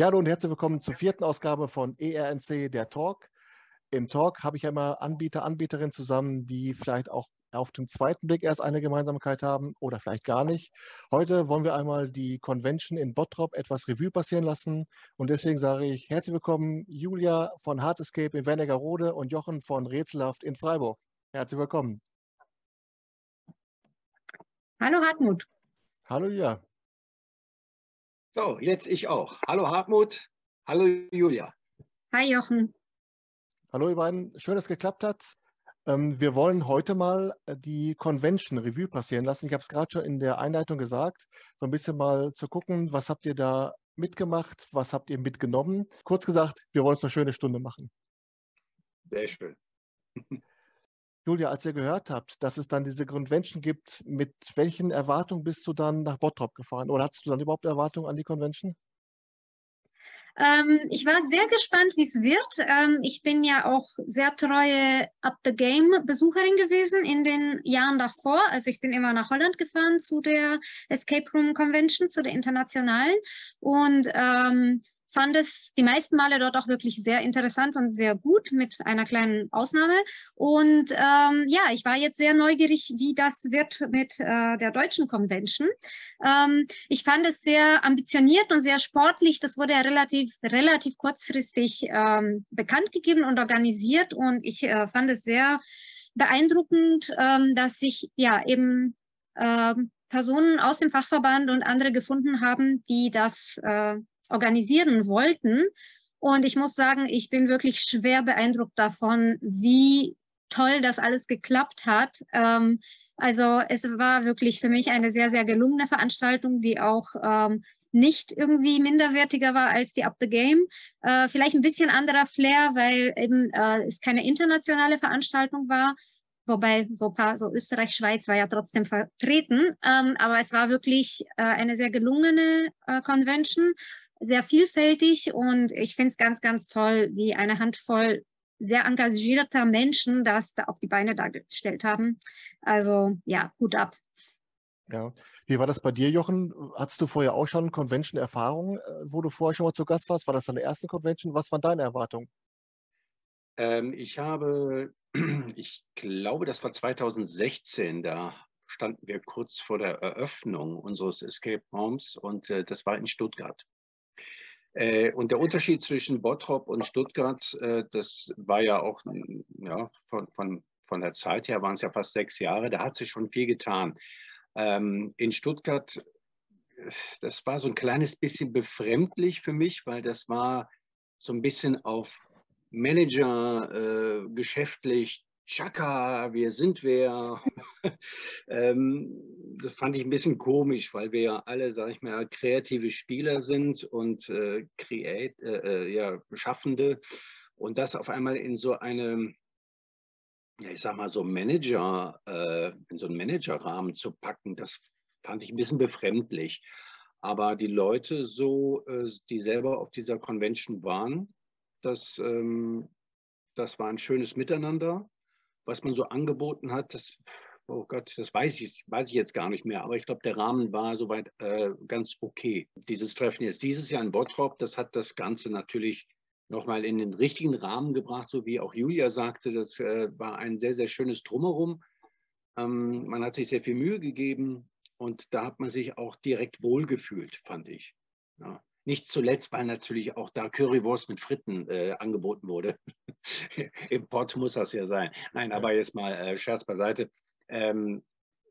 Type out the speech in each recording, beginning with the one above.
Ja, hallo und herzlich willkommen zur vierten Ausgabe von ERNC, der Talk. Im Talk habe ich ja immer Anbieter, Anbieterinnen zusammen, die vielleicht auch auf den zweiten Blick erst eine Gemeinsamkeit haben oder vielleicht gar nicht. Heute wollen wir einmal die Convention in Bottrop etwas Revue passieren lassen und deswegen sage ich herzlich willkommen Julia von Hearts Escape in Wernigerode und Jochen von Rätselhaft in Freiburg. Herzlich willkommen. Hallo Hartmut. Hallo Julia. So, jetzt ich auch. Hallo Hartmut. Hallo Julia. Hi Jochen. Hallo ihr beiden. Schön, dass es geklappt hat. Ähm, wir wollen heute mal äh, die Convention Revue passieren lassen. Ich habe es gerade schon in der Einleitung gesagt, so ein bisschen mal zu gucken, was habt ihr da mitgemacht, was habt ihr mitgenommen. Kurz gesagt, wir wollen es eine schöne Stunde machen. Sehr schön. Julia, als ihr gehört habt, dass es dann diese Convention gibt, mit welchen Erwartungen bist du dann nach Bottrop gefahren? Oder hattest du dann überhaupt Erwartungen an die Convention? Ähm, ich war sehr gespannt, wie es wird. Ähm, ich bin ja auch sehr treue Up the Game Besucherin gewesen in den Jahren davor. Also ich bin immer nach Holland gefahren zu der Escape Room Convention, zu der internationalen. Und ähm, fand es die meisten Male dort auch wirklich sehr interessant und sehr gut, mit einer kleinen Ausnahme. Und ähm, ja, ich war jetzt sehr neugierig, wie das wird mit äh, der deutschen Convention. Ähm, ich fand es sehr ambitioniert und sehr sportlich. Das wurde ja relativ, relativ kurzfristig ähm, bekannt gegeben und organisiert. Und ich äh, fand es sehr beeindruckend, ähm, dass sich ja eben ähm, Personen aus dem Fachverband und andere gefunden haben, die das äh, organisieren wollten. Und ich muss sagen, ich bin wirklich schwer beeindruckt davon, wie toll das alles geklappt hat. Ähm, also es war wirklich für mich eine sehr, sehr gelungene Veranstaltung, die auch ähm, nicht irgendwie minderwertiger war als die Up the Game. Äh, vielleicht ein bisschen anderer Flair, weil eben äh, es keine internationale Veranstaltung war. Wobei so paar, so Österreich, Schweiz war ja trotzdem vertreten. Ähm, aber es war wirklich äh, eine sehr gelungene äh, Convention sehr vielfältig und ich finde es ganz, ganz toll, wie eine Handvoll sehr engagierter Menschen das da auf die Beine dargestellt haben. Also ja, Hut ab. Ja, wie war das bei dir, Jochen? Hattest du vorher auch schon Convention-Erfahrung, äh, wo du vorher schon mal zu Gast warst? War das deine erste Convention? Was waren deine Erwartungen? Ähm, ich habe, ich glaube, das war 2016, da standen wir kurz vor der Eröffnung unseres Escape Rooms und äh, das war in Stuttgart. Äh, und der Unterschied zwischen Bottrop und Stuttgart, äh, das war ja auch ja, von, von, von der Zeit her, waren es ja fast sechs Jahre, da hat sich schon viel getan. Ähm, in Stuttgart, das war so ein kleines bisschen befremdlich für mich, weil das war so ein bisschen auf Manager, äh, geschäftlich Chaka, wir sind wer. ähm, das fand ich ein bisschen komisch, weil wir ja alle, sage ich mal, kreative Spieler sind und äh, create, äh, äh, ja, Schaffende. Und das auf einmal in so einem, ja, ich sag mal, so Manager, äh, in so einen Managerrahmen zu packen, das fand ich ein bisschen befremdlich. Aber die Leute so, äh, die selber auf dieser Convention waren, das, ähm, das war ein schönes Miteinander was man so angeboten hat, das, oh Gott, das weiß ich, weiß ich jetzt gar nicht mehr, aber ich glaube, der Rahmen war soweit äh, ganz okay. Dieses Treffen jetzt dieses Jahr in Bottrop, das hat das Ganze natürlich nochmal in den richtigen Rahmen gebracht, so wie auch Julia sagte, das äh, war ein sehr, sehr schönes Drumherum. Ähm, man hat sich sehr viel Mühe gegeben und da hat man sich auch direkt wohlgefühlt, fand ich. Ja. Nicht zuletzt, weil natürlich auch da Currywurst mit Fritten äh, angeboten wurde. Im Pott muss das ja sein. Nein, aber jetzt mal äh, Scherz beiseite. Ähm,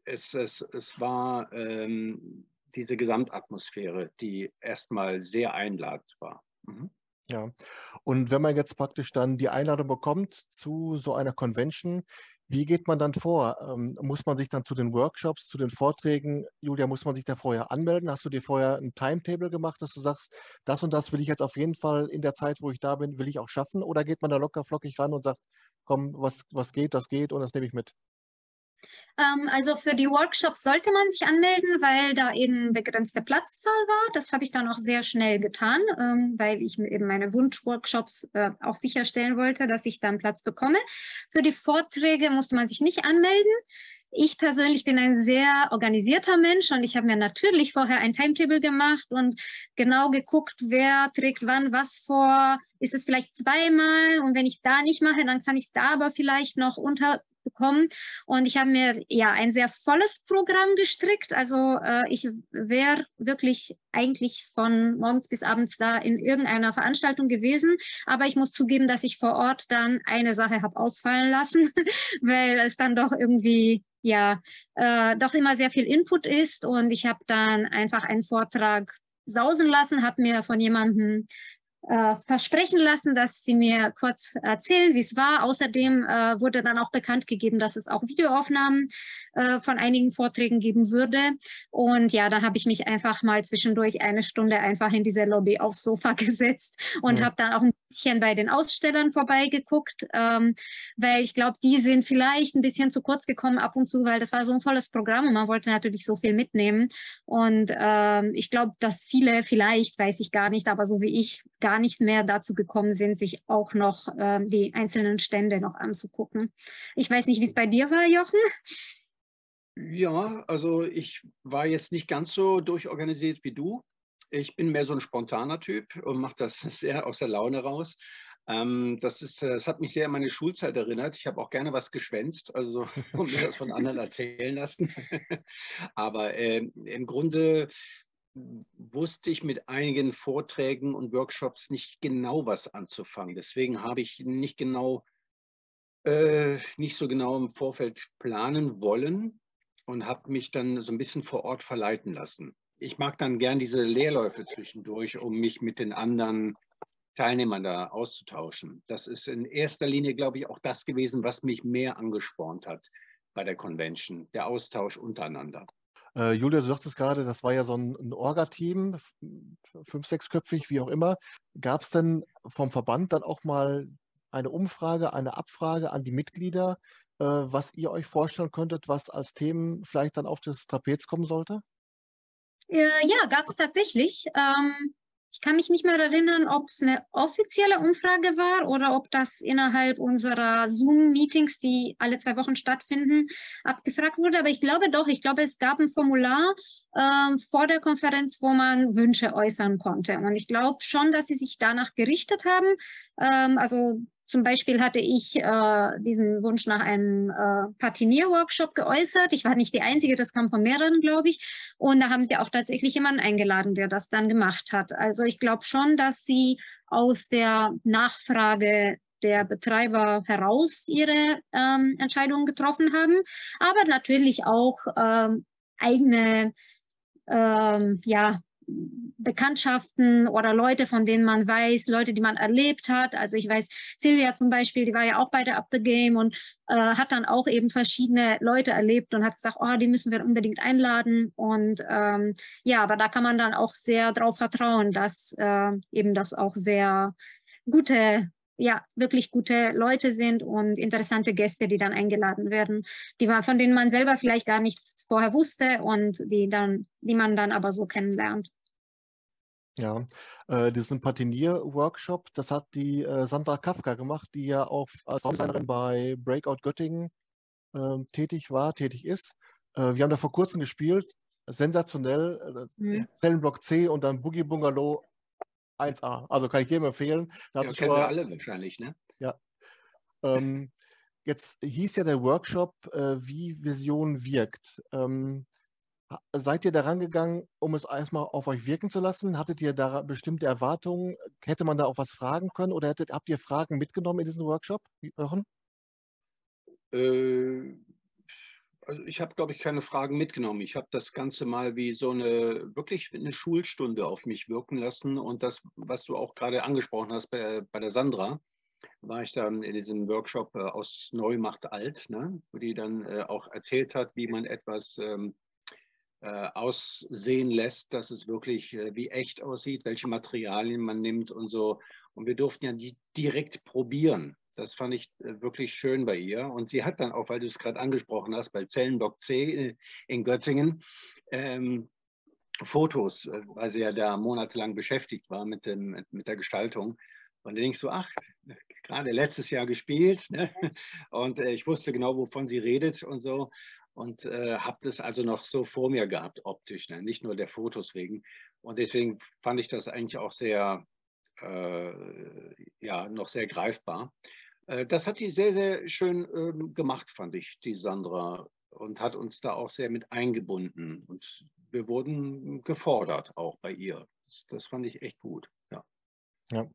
es, es, es war ähm, diese Gesamtatmosphäre, die erstmal sehr einladend war. Mhm. Ja, und wenn man jetzt praktisch dann die Einladung bekommt zu so einer Convention, wie geht man dann vor? Ähm, muss man sich dann zu den Workshops, zu den Vorträgen, Julia, muss man sich da vorher anmelden? Hast du dir vorher ein Timetable gemacht, dass du sagst, das und das will ich jetzt auf jeden Fall in der Zeit, wo ich da bin, will ich auch schaffen? Oder geht man da locker flockig ran und sagt, komm, was, was geht, das geht und das nehme ich mit? Ähm, also für die Workshops sollte man sich anmelden, weil da eben begrenzte Platzzahl war. Das habe ich dann auch sehr schnell getan, ähm, weil ich eben meine Wunschworkshops äh, auch sicherstellen wollte, dass ich dann Platz bekomme. Für die Vorträge musste man sich nicht anmelden. ich persönlich bin ein sehr organisierter Mensch und ich habe mir natürlich vorher ein Timetable gemacht und genau geguckt, wer trägt wann was vor. Ist es vielleicht zweimal und wenn ich es da nicht mache, dann kann ich es da aber vielleicht noch unter bekommen. Und ich habe mir ja ein sehr volles Programm gestrickt. Also äh, ich wäre wirklich eigentlich von morgens bis abends da in irgendeiner Veranstaltung gewesen. Aber ich muss zugeben, dass ich vor Ort dann eine Sache habe ausfallen lassen, weil es dann doch irgendwie ja äh, doch immer sehr viel Input ist. Und ich habe dann einfach einen Vortrag sausen lassen, habe mir von jemandem äh, versprechen lassen, dass sie mir kurz erzählen, wie es war. Außerdem äh, wurde dann auch bekannt gegeben, dass es auch Videoaufnahmen äh, von einigen Vorträgen geben würde. Und ja, da habe ich mich einfach mal zwischendurch eine Stunde einfach in diese Lobby aufs Sofa gesetzt und ja. habe dann auch ein bisschen bei den Ausstellern vorbeigeguckt, ähm, weil ich glaube, die sind vielleicht ein bisschen zu kurz gekommen ab und zu, weil das war so ein volles Programm und man wollte natürlich so viel mitnehmen. Und ähm, ich glaube, dass viele vielleicht, weiß ich gar nicht, aber so wie ich, gar nicht mehr dazu gekommen sind, sich auch noch äh, die einzelnen Stände noch anzugucken. Ich weiß nicht, wie es bei dir war, Jochen. Ja, also ich war jetzt nicht ganz so durchorganisiert wie du. Ich bin mehr so ein spontaner Typ und mache das sehr aus der Laune raus. Ähm, das, ist, das hat mich sehr an meine Schulzeit erinnert. Ich habe auch gerne was geschwänzt, also mir das von anderen erzählen lassen. Aber äh, im Grunde wusste ich mit einigen Vorträgen und Workshops nicht genau, was anzufangen. Deswegen habe ich nicht genau, äh, nicht so genau im Vorfeld planen wollen und habe mich dann so ein bisschen vor Ort verleiten lassen. Ich mag dann gern diese Leerläufe zwischendurch, um mich mit den anderen Teilnehmern da auszutauschen. Das ist in erster Linie, glaube ich, auch das gewesen, was mich mehr angespornt hat bei der Convention, der Austausch untereinander. Äh, Julia, du sagtest gerade, das war ja so ein, ein Orga-Team, fünf, sechsköpfig, wie auch immer. Gab es denn vom Verband dann auch mal eine Umfrage, eine Abfrage an die Mitglieder, äh, was ihr euch vorstellen könntet, was als Themen vielleicht dann auf das Trapez kommen sollte? Äh, ja, gab es tatsächlich. Ähm, ich kann mich nicht mehr erinnern, ob es eine offizielle Umfrage war oder ob das innerhalb unserer Zoom-Meetings, die alle zwei Wochen stattfinden, abgefragt wurde. Aber ich glaube doch, ich glaube, es gab ein Formular äh, vor der Konferenz, wo man Wünsche äußern konnte. Und ich glaube schon, dass sie sich danach gerichtet haben. Ähm, also zum Beispiel hatte ich äh, diesen Wunsch nach einem äh, Patinier-Workshop geäußert. Ich war nicht die Einzige, das kam von mehreren, glaube ich. Und da haben sie auch tatsächlich jemanden eingeladen, der das dann gemacht hat. Also ich glaube schon, dass sie aus der Nachfrage der Betreiber heraus ihre ähm, Entscheidungen getroffen haben, aber natürlich auch ähm, eigene ähm, ja, Bekanntschaften oder Leute, von denen man weiß, Leute, die man erlebt hat. Also ich weiß, Silvia zum Beispiel, die war ja auch bei der Up the Game und äh, hat dann auch eben verschiedene Leute erlebt und hat gesagt, oh, die müssen wir unbedingt einladen. Und ähm, ja, aber da kann man dann auch sehr darauf vertrauen, dass äh, eben das auch sehr gute ja, wirklich gute Leute sind und interessante Gäste, die dann eingeladen werden, die man, von denen man selber vielleicht gar nichts vorher wusste und die dann, die man dann aber so kennenlernt. Ja, äh, diesen Patinier-Workshop, das hat die äh, Sandra Kafka gemacht, die ja auch als Raumdesignerin bei Breakout Göttingen äh, tätig war, tätig ist. Äh, wir haben da vor kurzem gespielt, sensationell, äh, mhm. Zellenblock C und dann Boogie Bungalow 1A. Also kann ich jedem empfehlen. Da ja, kennen wir alle wahrscheinlich, ne? Ja. Ähm, jetzt hieß ja der Workshop, äh, wie Vision wirkt. Ähm, Seid ihr daran gegangen, um es erstmal auf euch wirken zu lassen? Hattet ihr da bestimmte Erwartungen? Hätte man da auch was fragen können oder hättet, habt ihr Fragen mitgenommen in diesen Workshop, Jochen? Äh, also ich habe, glaube ich, keine Fragen mitgenommen. Ich habe das Ganze mal wie so eine wirklich eine Schulstunde auf mich wirken lassen. Und das, was du auch gerade angesprochen hast bei, bei der Sandra, war ich dann in diesem Workshop äh, aus Neu macht alt, ne? wo die dann äh, auch erzählt hat, wie man etwas ähm, äh, aussehen lässt, dass es wirklich äh, wie echt aussieht, welche Materialien man nimmt und so. Und wir durften ja die direkt probieren. Das fand ich äh, wirklich schön bei ihr. Und sie hat dann auch, weil du es gerade angesprochen hast, bei Zellenblock C in Göttingen, ähm, Fotos, weil sie ja da monatelang beschäftigt war mit, dem, mit der Gestaltung. Und dann denkst du, ach, gerade letztes Jahr gespielt ne? und äh, ich wusste genau, wovon sie redet und so. Und äh, habe das also noch so vor mir gehabt, optisch, ne? nicht nur der Fotos wegen. Und deswegen fand ich das eigentlich auch sehr, äh, ja, noch sehr greifbar. Äh, das hat die sehr, sehr schön ähm, gemacht, fand ich, die Sandra, und hat uns da auch sehr mit eingebunden. Und wir wurden gefordert, auch bei ihr. Das, das fand ich echt gut, ja. Ja.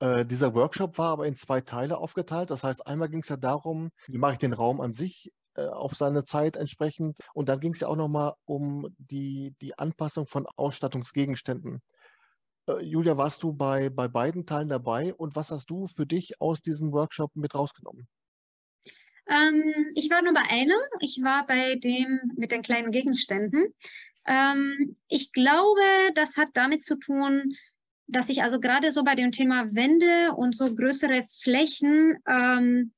Äh, dieser Workshop war aber in zwei Teile aufgeteilt. Das heißt, einmal ging es ja darum, wie mache ich den Raum an sich auf seine Zeit entsprechend. Und dann ging es ja auch nochmal um die, die Anpassung von Ausstattungsgegenständen. Äh, Julia, warst du bei, bei beiden Teilen dabei und was hast du für dich aus diesem Workshop mit rausgenommen? Ähm, ich war nur bei einem. Ich war bei dem mit den kleinen Gegenständen. Ähm, ich glaube, das hat damit zu tun, dass ich also gerade so bei dem Thema Wände und so größere Flächen ähm,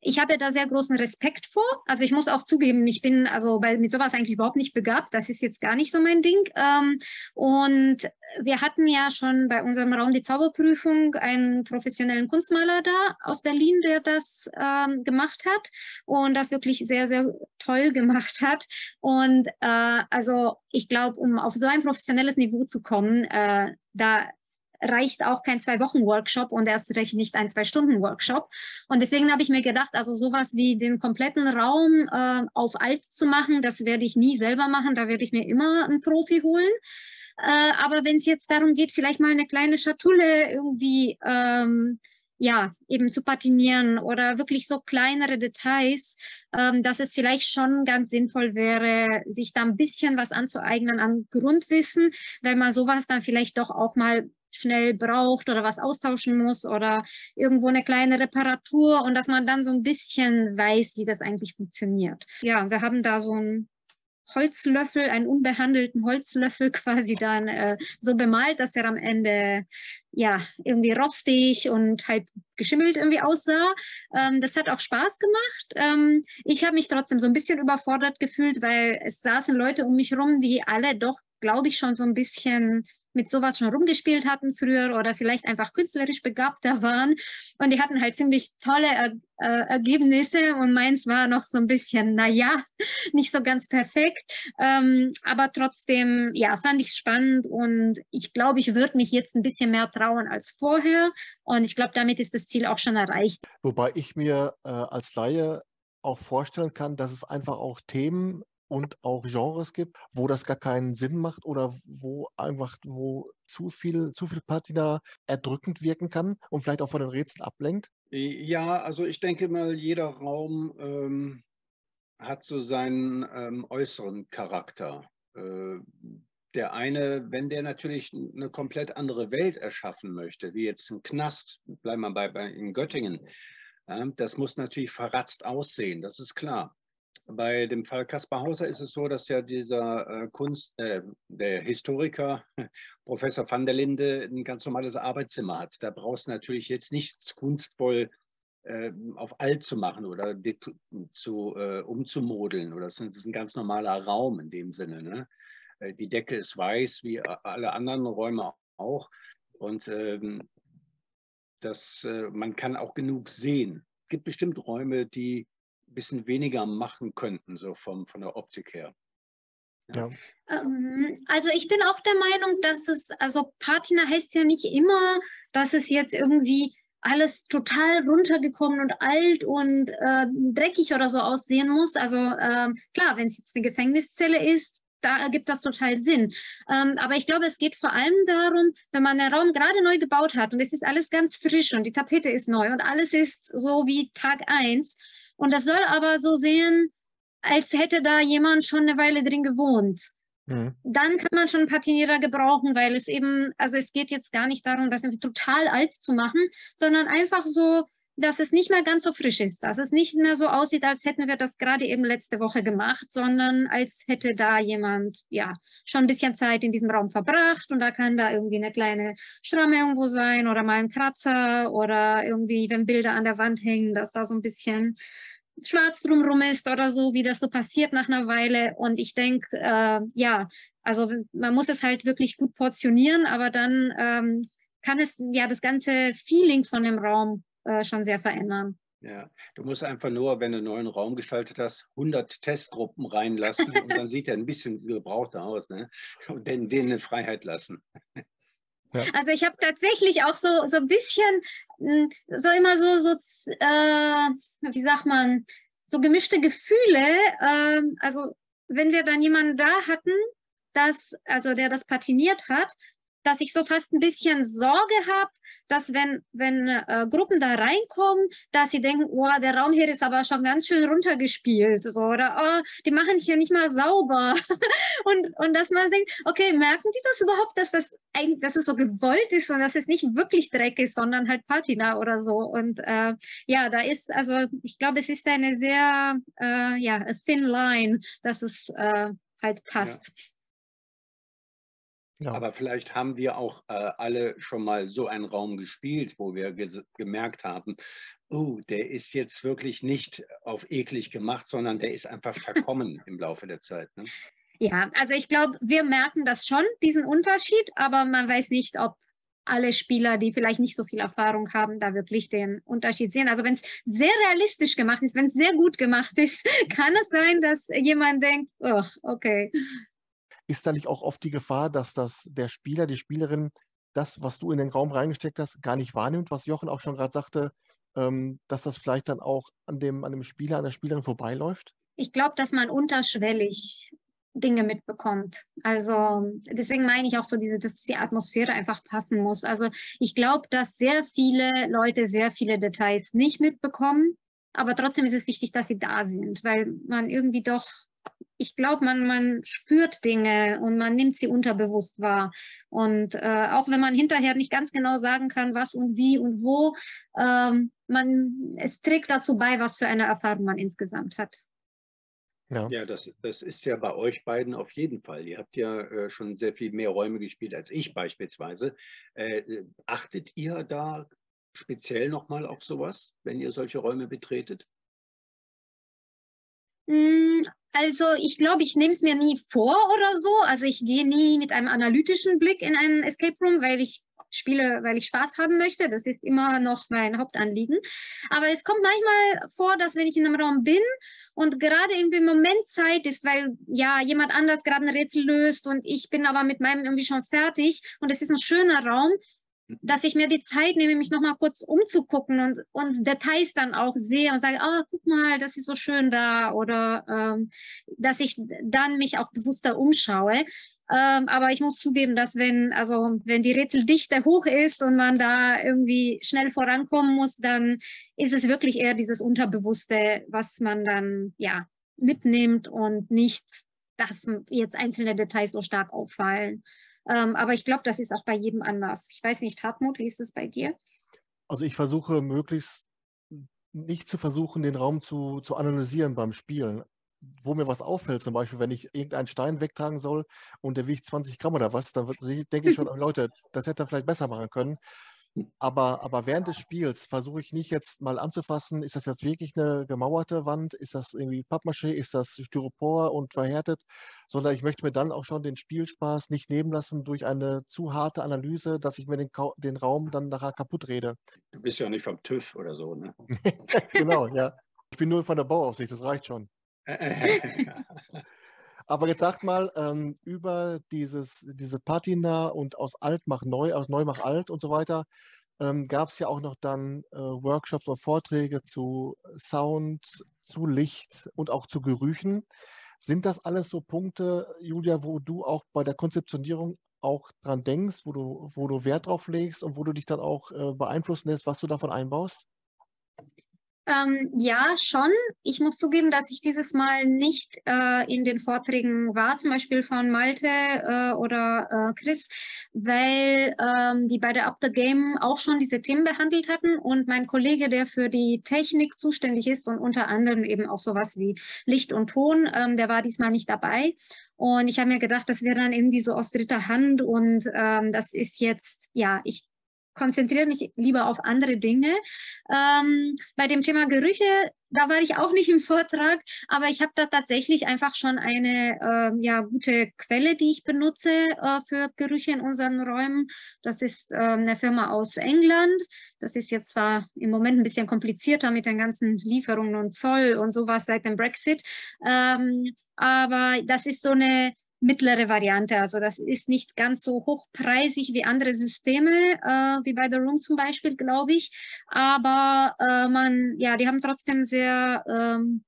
ich habe da sehr großen Respekt vor. Also ich muss auch zugeben, ich bin also bei, mit sowas eigentlich überhaupt nicht begabt. Das ist jetzt gar nicht so mein Ding. Ähm, und wir hatten ja schon bei unserem Raum die Zauberprüfung einen professionellen Kunstmaler da aus Berlin, der das ähm, gemacht hat und das wirklich sehr, sehr toll gemacht hat. Und äh, also ich glaube, um auf so ein professionelles Niveau zu kommen, äh, da reicht auch kein Zwei-Wochen-Workshop und erst recht nicht ein Zwei-Stunden-Workshop. Und deswegen habe ich mir gedacht, also sowas wie den kompletten Raum äh, auf alt zu machen, das werde ich nie selber machen, da werde ich mir immer einen Profi holen. Äh, aber wenn es jetzt darum geht, vielleicht mal eine kleine Schatulle irgendwie ähm, ja, eben zu patinieren oder wirklich so kleinere Details, ähm, dass es vielleicht schon ganz sinnvoll wäre, sich da ein bisschen was anzueignen an Grundwissen, weil man sowas dann vielleicht doch auch mal schnell braucht oder was austauschen muss oder irgendwo eine kleine Reparatur und dass man dann so ein bisschen weiß, wie das eigentlich funktioniert. Ja, wir haben da so ein Holzlöffel, einen unbehandelten Holzlöffel quasi dann äh, so bemalt, dass er am Ende ja irgendwie rostig und halb geschimmelt irgendwie aussah. Ähm, das hat auch Spaß gemacht. Ähm, ich habe mich trotzdem so ein bisschen überfordert gefühlt, weil es saßen Leute um mich rum, die alle doch, glaube ich, schon so ein bisschen mit sowas schon rumgespielt hatten früher oder vielleicht einfach künstlerisch begabter waren. Und die hatten halt ziemlich tolle er äh, Ergebnisse und meins war noch so ein bisschen, naja, nicht so ganz perfekt. Ähm, aber trotzdem, ja, fand ich spannend und ich glaube, ich würde mich jetzt ein bisschen mehr trauen als vorher. Und ich glaube, damit ist das Ziel auch schon erreicht. Wobei ich mir äh, als Laie auch vorstellen kann, dass es einfach auch Themen und auch Genres gibt, wo das gar keinen Sinn macht oder wo einfach, wo zu viel, zu viel Patina erdrückend wirken kann und vielleicht auch von den Rätseln ablenkt? Ja, also ich denke mal, jeder Raum ähm, hat so seinen ähm, äußeren Charakter. Äh, der eine, wenn der natürlich eine komplett andere Welt erschaffen möchte, wie jetzt ein Knast, bleiben wir bei, bei in Göttingen, das muss natürlich verratzt aussehen, das ist klar. Bei dem Fall Kaspar Hauser ist es so, dass ja dieser äh, Kunst, äh, der Historiker Professor van der Linde ein ganz normales Arbeitszimmer hat. Da brauchst du natürlich jetzt nichts kunstvoll äh, auf alt zu machen oder zu, äh, umzumodeln. Oder das ist ein ganz normaler Raum in dem Sinne. Ne? Äh, die Decke ist weiß, wie alle anderen Räume auch. Und ähm, das, äh, man kann auch genug sehen. Es gibt bestimmt Räume, die bisschen weniger machen könnten, so vom, von der Optik her. Ja. Ähm, also ich bin auch der Meinung, dass es, also Patina heißt ja nicht immer, dass es jetzt irgendwie alles total runtergekommen und alt und äh, dreckig oder so aussehen muss. Also äh, klar, wenn es jetzt eine Gefängniszelle ist, da ergibt das total Sinn. Ähm, aber ich glaube, es geht vor allem darum, wenn man den Raum gerade neu gebaut hat und es ist alles ganz frisch und die Tapete ist neu und alles ist so wie Tag 1 und das soll aber so sehen, als hätte da jemand schon eine Weile drin gewohnt. Mhm. Dann kann man schon einen Patinierer gebrauchen, weil es eben, also es geht jetzt gar nicht darum, das total alt zu machen, sondern einfach so, dass es nicht mehr ganz so frisch ist, dass es nicht mehr so aussieht, als hätten wir das gerade eben letzte Woche gemacht, sondern als hätte da jemand ja schon ein bisschen Zeit in diesem Raum verbracht und da kann da irgendwie eine kleine Schramme irgendwo sein oder mal ein Kratzer oder irgendwie, wenn Bilder an der Wand hängen, dass da so ein bisschen schwarz drumherum ist oder so, wie das so passiert nach einer Weile. Und ich denke, äh, ja, also man muss es halt wirklich gut portionieren, aber dann ähm, kann es ja das ganze Feeling von dem Raum äh, schon sehr verändern. Ja, du musst einfach nur, wenn du einen neuen Raum gestaltet hast, 100 Testgruppen reinlassen und dann sieht er ein bisschen gebrauchter aus, ne? Und denen, denen eine Freiheit lassen. Ja. Also ich habe tatsächlich auch so, so ein bisschen, hm, so immer so, so äh, wie sagt man, so gemischte Gefühle. Ähm, also wenn wir dann jemanden da hatten, das, also der das patiniert hat, dass ich so fast ein bisschen Sorge habe, dass wenn, wenn äh, Gruppen da reinkommen, dass sie denken, oh, der Raum hier ist aber schon ganz schön runtergespielt. So, oder oh, die machen hier nicht mal sauber. und, und dass man denkt, okay, merken die das überhaupt, dass das eigentlich, dass es so gewollt ist und dass es nicht wirklich Dreck ist, sondern halt Patina oder so. Und äh, ja, da ist, also ich glaube, es ist eine sehr, äh, ja, a thin line, dass es äh, halt passt. Ja. Ja. Aber vielleicht haben wir auch äh, alle schon mal so einen Raum gespielt, wo wir gemerkt haben, oh, der ist jetzt wirklich nicht auf eklig gemacht, sondern der ist einfach verkommen im Laufe der Zeit. Ne? Ja, also ich glaube, wir merken das schon, diesen Unterschied, aber man weiß nicht, ob alle Spieler, die vielleicht nicht so viel Erfahrung haben, da wirklich den Unterschied sehen. Also wenn es sehr realistisch gemacht ist, wenn es sehr gut gemacht ist, kann es sein, dass jemand denkt, oh, okay, ist da nicht auch oft die Gefahr, dass das der Spieler, die Spielerin das, was du in den Raum reingesteckt hast, gar nicht wahrnimmt, was Jochen auch schon gerade sagte, ähm, dass das vielleicht dann auch an dem, an dem Spieler, an der Spielerin vorbeiläuft? Ich glaube, dass man unterschwellig Dinge mitbekommt. Also deswegen meine ich auch so, diese, dass die Atmosphäre einfach passen muss. Also ich glaube, dass sehr viele Leute sehr viele Details nicht mitbekommen, aber trotzdem ist es wichtig, dass sie da sind, weil man irgendwie doch ich glaube, man, man spürt Dinge und man nimmt sie unterbewusst wahr. Und äh, auch wenn man hinterher nicht ganz genau sagen kann, was und wie und wo, ähm, man, es trägt dazu bei, was für eine Erfahrung man insgesamt hat. Ja, ja das, das ist ja bei euch beiden auf jeden Fall. Ihr habt ja äh, schon sehr viel mehr Räume gespielt als ich beispielsweise. Äh, achtet ihr da speziell nochmal auf sowas, wenn ihr solche Räume betretet? Hm, also ich glaube, ich nehme es mir nie vor oder so. Also ich gehe nie mit einem analytischen Blick in einen Escape Room, weil ich spiele, weil ich Spaß haben möchte. Das ist immer noch mein Hauptanliegen. Aber es kommt manchmal vor, dass wenn ich in einem Raum bin und gerade irgendwie im Moment Zeit ist, weil ja jemand anders gerade ein Rätsel löst und ich bin aber mit meinem irgendwie schon fertig und es ist ein schöner Raum, dass ich mir die Zeit nehme, mich nochmal kurz umzugucken und, und Details dann auch sehe und sage, ah, oh, guck mal, das ist so schön da oder ähm, dass ich dann mich auch bewusster umschaue. Ähm, aber ich muss zugeben, dass wenn, also wenn die Rätseldichte hoch ist und man da irgendwie schnell vorankommen muss, dann ist es wirklich eher dieses Unterbewusste, was man dann ja mitnimmt und nicht, dass jetzt einzelne Details so stark auffallen. Ähm, aber ich glaube, das ist auch bei jedem anders. Ich weiß nicht, Hartmut, wie ist es bei dir? Also ich versuche möglichst nicht zu versuchen, den Raum zu, zu analysieren beim Spielen. Wo mir was auffällt, zum Beispiel, wenn ich irgendeinen Stein wegtragen soll und der wiegt 20 Gramm oder was, dann denke ich schon, Leute, das hätte er vielleicht besser machen können. Aber, aber während des Spiels versuche ich nicht jetzt mal anzufassen, ist das jetzt wirklich eine gemauerte Wand, ist das irgendwie Pappmaché, ist das Styropor und verhärtet, sondern ich möchte mir dann auch schon den Spielspaß nicht nehmen lassen durch eine zu harte Analyse, dass ich mir den, den Raum dann nachher kaputt rede. Du bist ja nicht vom TÜV oder so, ne? genau, ja. Ich bin nur von der Bauaufsicht, das reicht schon. Aber jetzt sagt mal, ähm, über dieses, diese Patina und aus alt mach neu, aus neu mach alt und so weiter, ähm, gab es ja auch noch dann äh, Workshops oder Vorträge zu Sound, zu Licht und auch zu Gerüchen. Sind das alles so Punkte, Julia, wo du auch bei der Konzeptionierung auch dran denkst, wo du, wo du Wert drauf legst und wo du dich dann auch äh, beeinflussen lässt, was du davon einbaust? Ähm, ja, schon. Ich muss zugeben, dass ich dieses Mal nicht äh, in den Vorträgen war, zum Beispiel von Malte äh, oder äh, Chris, weil ähm, die bei der Up the Game auch schon diese Themen behandelt hatten und mein Kollege, der für die Technik zuständig ist und unter anderem eben auch sowas wie Licht und Ton, ähm, der war diesmal nicht dabei. Und ich habe mir gedacht, das wäre dann irgendwie so aus dritter Hand und ähm, das ist jetzt, ja, ich konzentriere mich lieber auf andere Dinge. Ähm, bei dem Thema Gerüche, da war ich auch nicht im Vortrag, aber ich habe da tatsächlich einfach schon eine äh, ja, gute Quelle, die ich benutze äh, für Gerüche in unseren Räumen. Das ist äh, eine Firma aus England. Das ist jetzt zwar im Moment ein bisschen komplizierter mit den ganzen Lieferungen und Zoll und sowas seit dem Brexit, ähm, aber das ist so eine mittlere Variante. Also das ist nicht ganz so hochpreisig wie andere Systeme, äh, wie bei The Room zum Beispiel, glaube ich. Aber äh, man, ja, die haben trotzdem sehr ähm,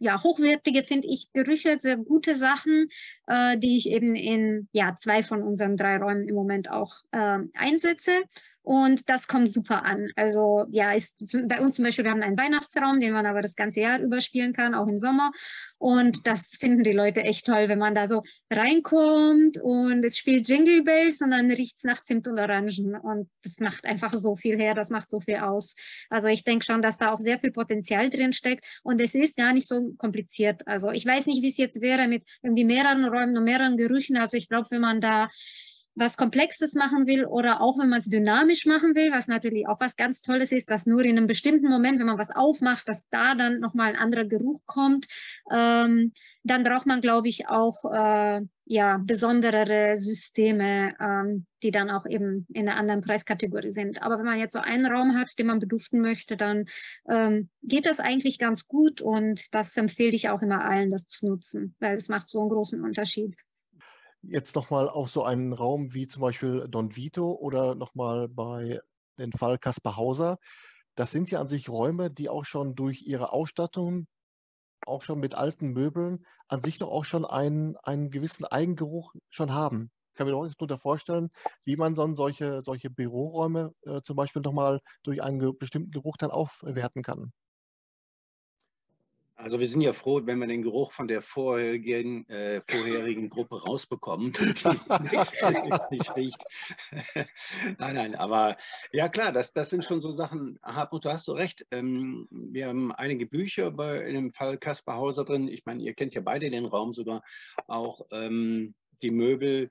ja, hochwertige, finde ich, Gerüche, sehr gute Sachen, äh, die ich eben in ja, zwei von unseren drei Räumen im Moment auch äh, einsetze. Und das kommt super an. Also ja, ist bei uns zum Beispiel, wir haben einen Weihnachtsraum, den man aber das ganze Jahr überspielen kann, auch im Sommer. Und das finden die Leute echt toll, wenn man da so reinkommt und es spielt Jingle Bells und dann riecht es nach Zimt und Orangen. Und das macht einfach so viel her, das macht so viel aus. Also ich denke schon, dass da auch sehr viel Potenzial drin steckt. Und es ist gar nicht so kompliziert. Also ich weiß nicht, wie es jetzt wäre mit irgendwie mehreren Räumen und mehreren Gerüchen. Also ich glaube, wenn man da was Komplexes machen will oder auch wenn man es dynamisch machen will, was natürlich auch was ganz Tolles ist, dass nur in einem bestimmten Moment, wenn man was aufmacht, dass da dann nochmal ein anderer Geruch kommt, ähm, dann braucht man, glaube ich, auch äh, ja, besonderere Systeme, ähm, die dann auch eben in einer anderen Preiskategorie sind. Aber wenn man jetzt so einen Raum hat, den man beduften möchte, dann ähm, geht das eigentlich ganz gut und das empfehle ich auch immer allen, das zu nutzen, weil es macht so einen großen Unterschied jetzt nochmal auf so einen Raum wie zum Beispiel Don Vito oder nochmal bei den Fall Kaspar Hauser. Das sind ja an sich Räume, die auch schon durch ihre Ausstattung, auch schon mit alten Möbeln, an sich doch auch schon einen, einen gewissen Eigengeruch schon haben. Ich kann mir auch darunter vorstellen, wie man dann solche, solche Büroräume äh, zum Beispiel nochmal durch einen bestimmten Geruch dann aufwerten kann. Also wir sind ja froh, wenn wir den Geruch von der vorherigen, äh, vorherigen Gruppe rausbekommen, die nicht riecht. nein, nein, aber ja klar, das, das sind schon so Sachen. Hartmut, du hast so recht. Ähm, wir haben einige Bücher bei, in dem Fall Kaspar Hauser drin. Ich meine, ihr kennt ja beide den Raum sogar. Auch ähm, die Möbel,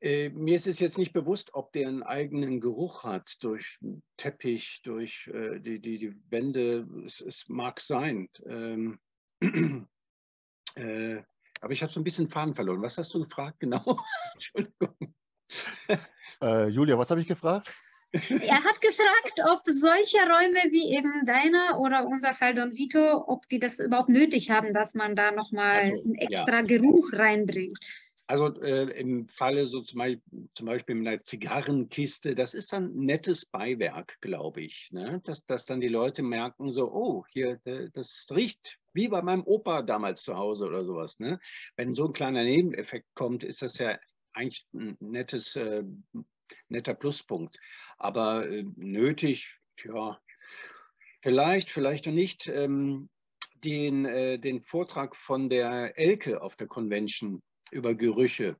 äh, mir ist es jetzt nicht bewusst, ob der einen eigenen Geruch hat durch Teppich, durch äh, die, die, die Wände. Es, es mag sein. Ähm, äh, aber ich habe so ein bisschen Faden verloren. Was hast du gefragt genau? Entschuldigung. Äh, Julia, was habe ich gefragt? Er hat gefragt, ob solche Räume wie eben deiner oder unser Fall Don Vito, ob die das überhaupt nötig haben, dass man da nochmal also, einen extra ja. Geruch reinbringt. Also äh, im Falle so zum Beispiel, zum Beispiel mit einer Zigarrenkiste, das ist dann nettes Beiwerk, glaube ich. Ne? Dass, dass dann die Leute merken, so, oh, hier, das riecht wie bei meinem Opa damals zu Hause oder sowas. Ne? Wenn so ein kleiner Nebeneffekt kommt, ist das ja eigentlich ein nettes, äh, netter Pluspunkt. Aber äh, nötig, ja, vielleicht, vielleicht noch nicht. Ähm, den, äh, den Vortrag von der Elke auf der Convention über Gerüche.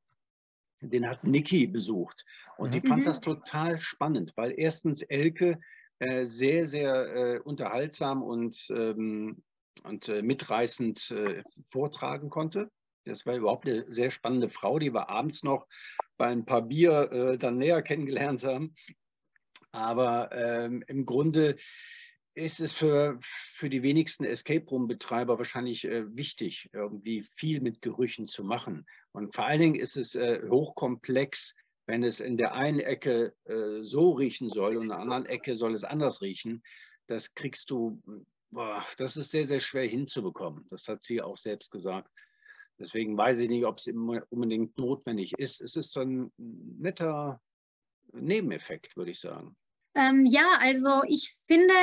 Den hat Niki besucht und die fand das mhm. total spannend, weil erstens Elke äh, sehr, sehr äh, unterhaltsam und, ähm, und äh, mitreißend äh, vortragen konnte. Das war überhaupt eine sehr spannende Frau, die wir abends noch bei ein paar Bier äh, dann näher kennengelernt haben. Aber ähm, im Grunde ist es für, für die wenigsten Escape Room-Betreiber wahrscheinlich äh, wichtig, irgendwie viel mit Gerüchen zu machen. Und vor allen Dingen ist es äh, hochkomplex, wenn es in der einen Ecke äh, so riechen soll und in der anderen Ecke soll es anders riechen. Das kriegst du, boah, das ist sehr, sehr schwer hinzubekommen. Das hat sie auch selbst gesagt. Deswegen weiß ich nicht, ob es unbedingt notwendig ist. Es ist so ein netter Nebeneffekt, würde ich sagen. Ähm, ja, also ich finde,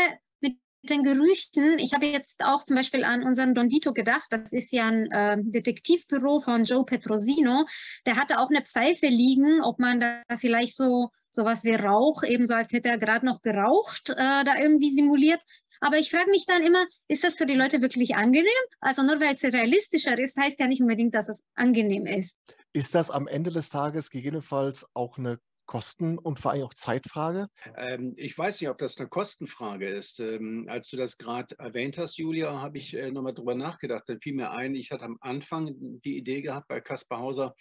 den Gerüchten, ich habe jetzt auch zum Beispiel an unseren Don Vito gedacht, das ist ja ein äh, Detektivbüro von Joe Petrosino, der hatte auch eine Pfeife liegen, ob man da vielleicht so sowas wie Rauch, ebenso als hätte er gerade noch geraucht, äh, da irgendwie simuliert. Aber ich frage mich dann immer, ist das für die Leute wirklich angenehm? Also nur weil es realistischer ist, heißt ja nicht unbedingt, dass es angenehm ist. Ist das am Ende des Tages gegebenenfalls auch eine Kosten- und vor allem auch Zeitfrage? Ähm, ich weiß nicht, ob das eine Kostenfrage ist. Ähm, als du das gerade erwähnt hast, Julia, habe ich äh, nochmal drüber nachgedacht. Da fiel mir ein, ich hatte am Anfang die Idee gehabt bei Kaspar Hauser,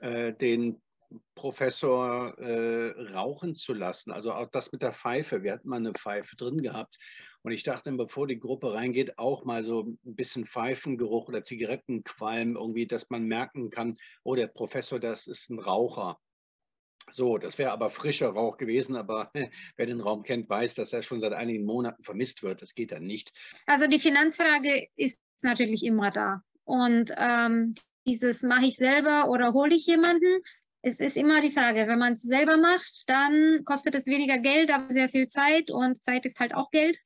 äh, den Professor äh, rauchen zu lassen. Also auch das mit der Pfeife. Wir hatten mal eine Pfeife drin gehabt. Und ich dachte, bevor die Gruppe reingeht, auch mal so ein bisschen Pfeifengeruch oder Zigarettenqualm irgendwie, dass man merken kann, oh, der Professor, das ist ein Raucher. So, das wäre aber frischer Rauch gewesen, aber wer den Raum kennt, weiß, dass er schon seit einigen Monaten vermisst wird. Das geht dann nicht. Also die Finanzfrage ist natürlich immer da. Und ähm, dieses mache ich selber oder hole ich jemanden, es ist immer die Frage, wenn man es selber macht, dann kostet es weniger Geld, aber sehr viel Zeit und Zeit ist halt auch Geld.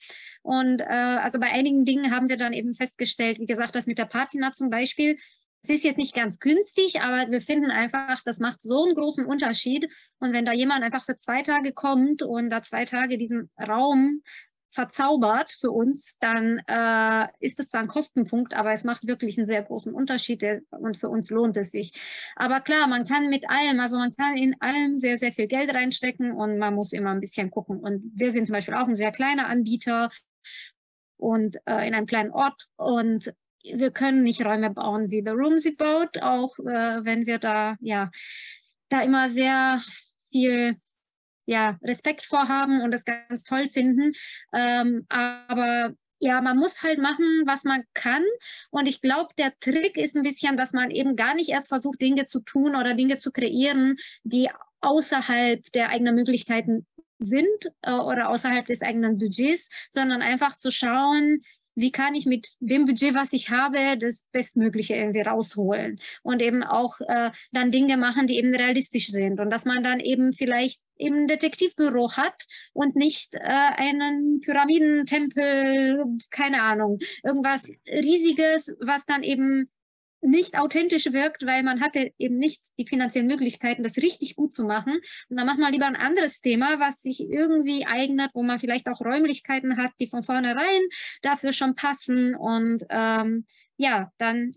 Und äh, also bei einigen Dingen haben wir dann eben festgestellt, wie gesagt, das mit der Patina zum Beispiel, es ist jetzt nicht ganz günstig, aber wir finden einfach, das macht so einen großen Unterschied. Und wenn da jemand einfach für zwei Tage kommt und da zwei Tage diesen Raum verzaubert für uns, dann äh, ist es zwar ein Kostenpunkt, aber es macht wirklich einen sehr großen Unterschied und für uns lohnt es sich. Aber klar, man kann mit allem, also man kann in allem sehr, sehr viel Geld reinstecken und man muss immer ein bisschen gucken. Und wir sind zum Beispiel auch ein sehr kleiner Anbieter und äh, in einem kleinen Ort und wir können nicht Räume bauen, wie The Room sie baut, auch äh, wenn wir da, ja, da immer sehr viel ja, Respekt vorhaben und das ganz toll finden. Ähm, aber ja, man muss halt machen, was man kann. Und ich glaube, der Trick ist ein bisschen, dass man eben gar nicht erst versucht, Dinge zu tun oder Dinge zu kreieren, die außerhalb der eigenen Möglichkeiten sind äh, oder außerhalb des eigenen Budgets, sondern einfach zu schauen, wie kann ich mit dem Budget, was ich habe, das Bestmögliche irgendwie rausholen? Und eben auch äh, dann Dinge machen, die eben realistisch sind. Und dass man dann eben vielleicht ein Detektivbüro hat und nicht äh, einen Pyramidentempel, keine Ahnung, irgendwas Riesiges, was dann eben nicht authentisch wirkt, weil man hatte eben nicht die finanziellen Möglichkeiten, das richtig gut zu machen. Und dann macht man lieber ein anderes Thema, was sich irgendwie eignet, wo man vielleicht auch Räumlichkeiten hat, die von vornherein dafür schon passen. Und ähm, ja, dann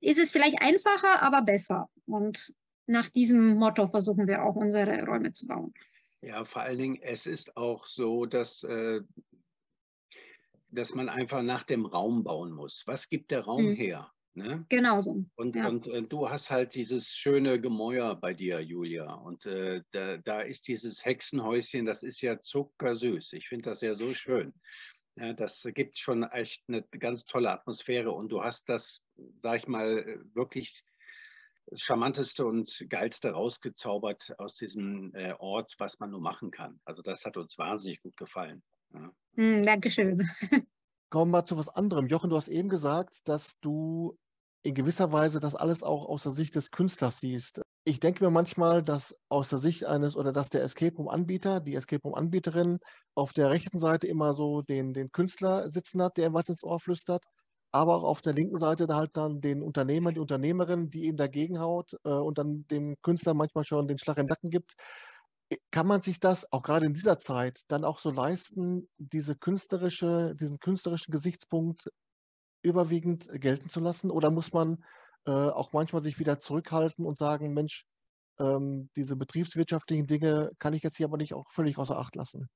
ist es vielleicht einfacher, aber besser. Und nach diesem Motto versuchen wir auch unsere Räume zu bauen. Ja, vor allen Dingen, es ist auch so, dass, äh, dass man einfach nach dem Raum bauen muss. Was gibt der Raum mhm. her? Ne? Genau so. Und, ja. und äh, du hast halt dieses schöne Gemäuer bei dir, Julia. Und äh, da, da ist dieses Hexenhäuschen, das ist ja zuckersüß. Ich finde das ja so schön. Ja, das gibt schon echt eine ganz tolle Atmosphäre. Und du hast das, sag ich mal, wirklich das Charmanteste und Geilste rausgezaubert aus diesem äh, Ort, was man nur machen kann. Also das hat uns wahnsinnig gut gefallen. Ja. Mm, Dankeschön. Kommen wir zu was anderem. Jochen, du hast eben gesagt, dass du in gewisser Weise das alles auch aus der Sicht des Künstlers siehst. Ich denke mir manchmal, dass aus der Sicht eines oder dass der Escape Room Anbieter, die Escape Room Anbieterin auf der rechten Seite immer so den, den Künstler sitzen hat, der ihm was ins Ohr flüstert, aber auch auf der linken Seite halt dann den Unternehmer, die Unternehmerin, die ihm dagegen haut äh, und dann dem Künstler manchmal schon den Schlag den Nacken gibt. Kann man sich das auch gerade in dieser Zeit dann auch so leisten, diese künstlerische, diesen künstlerischen Gesichtspunkt überwiegend gelten zu lassen? Oder muss man äh, auch manchmal sich wieder zurückhalten und sagen, Mensch, ähm, diese betriebswirtschaftlichen Dinge kann ich jetzt hier aber nicht auch völlig außer Acht lassen?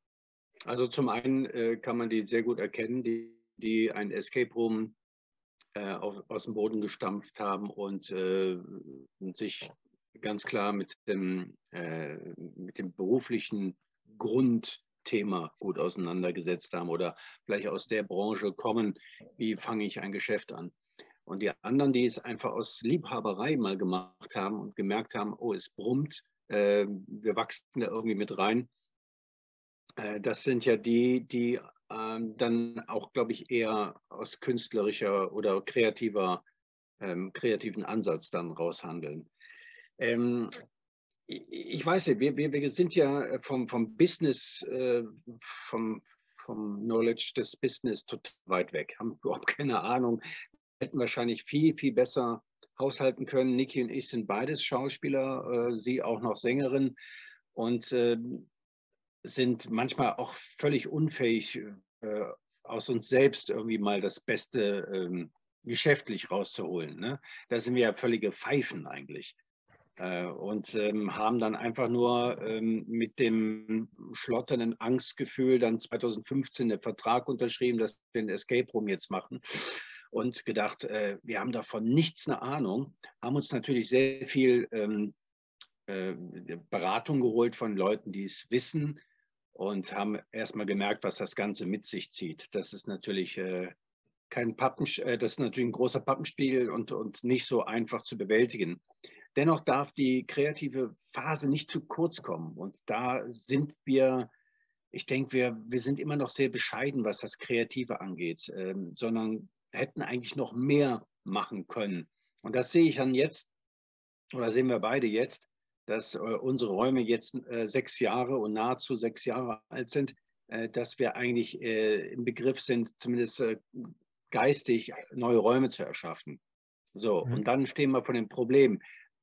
Also zum einen äh, kann man die sehr gut erkennen, die, die ein Escape Room äh, auf, aus dem Boden gestampft haben und, äh, und sich ganz klar mit dem, äh, mit dem beruflichen Grund Thema gut auseinandergesetzt haben oder vielleicht aus der Branche kommen, wie fange ich ein Geschäft an. Und die anderen, die es einfach aus Liebhaberei mal gemacht haben und gemerkt haben, oh, es brummt, äh, wir wachsen da irgendwie mit rein. Äh, das sind ja die, die äh, dann auch, glaube ich, eher aus künstlerischer oder kreativer, ähm, kreativen Ansatz dann raushandeln. Ähm, ich weiß nicht, wir, wir, wir sind ja äh, vom, vom Business, äh, vom, vom Knowledge des Business total weit weg, haben überhaupt keine Ahnung, hätten wahrscheinlich viel, viel besser haushalten können. Niki und ich sind beides Schauspieler, äh, sie auch noch Sängerin und äh, sind manchmal auch völlig unfähig, äh, aus uns selbst irgendwie mal das Beste ähm, geschäftlich rauszuholen. Ne? Da sind wir ja völlige Pfeifen eigentlich. Äh, und ähm, haben dann einfach nur ähm, mit dem schlotternden Angstgefühl dann 2015 den Vertrag unterschrieben, dass wir den Escape Room jetzt machen und gedacht, äh, wir haben davon nichts eine Ahnung, haben uns natürlich sehr viel ähm, äh, Beratung geholt von Leuten, die es wissen und haben erstmal gemerkt, was das Ganze mit sich zieht. Das ist natürlich äh, kein Pappen, äh, das ist natürlich ein großer Pappenspiegel und, und nicht so einfach zu bewältigen. Dennoch darf die kreative Phase nicht zu kurz kommen. Und da sind wir, ich denke, wir, wir sind immer noch sehr bescheiden, was das Kreative angeht, ähm, sondern hätten eigentlich noch mehr machen können. Und das sehe ich dann jetzt, oder sehen wir beide jetzt, dass äh, unsere Räume jetzt äh, sechs Jahre und nahezu sechs Jahre alt sind, äh, dass wir eigentlich äh, im Begriff sind, zumindest äh, geistig neue Räume zu erschaffen. So, mhm. und dann stehen wir vor dem Problem,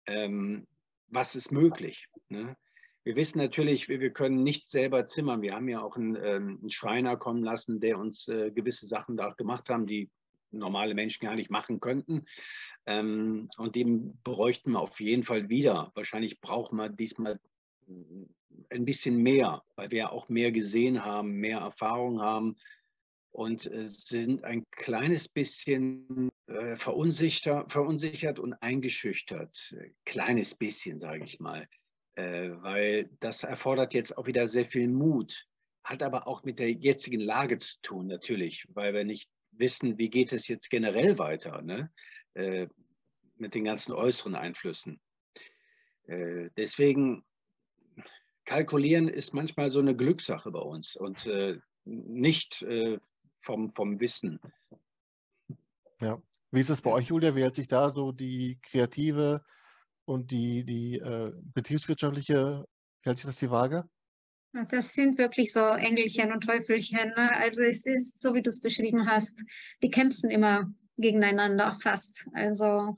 ähm, was ist möglich? Ne? Wir wissen natürlich, wir, wir, können nicht selber zimmern. Wir haben ja auch einen, ähm, einen Schreiner kommen lassen, der uns äh, gewisse Sachen da gemacht haben, die normale Menschen gar nicht machen könnten. Ähm, und dem bräuchten wir auf jeden Fall wieder. Wahrscheinlich brauchen wir diesmal ein bisschen mehr, weil wir auch mehr gesehen haben, mehr Erfahrung haben und äh, sind ein kleines bisschen äh, verunsichert, und eingeschüchtert. Kleines bisschen, sage ich mal. Äh, weil das erfordert jetzt auch wieder sehr viel Mut. Hat aber auch mit der jetzigen Lage zu tun, natürlich, weil wir nicht wissen, wie geht es jetzt generell weiter ne? Äh, mit den ganzen äußeren Einflüssen. Äh, deswegen kalkulieren ist manchmal so eine Glückssache bei uns und nicht äh, vom, vom Wissen. Ja. Wie ist es bei euch, Julia? Wie hält sich da so die kreative und die, die äh, betriebswirtschaftliche, wie hält sich das die Waage? Das sind wirklich so Engelchen und Teufelchen. Ne? Also es ist, so wie du es beschrieben hast, die kämpfen immer gegeneinander fast. Also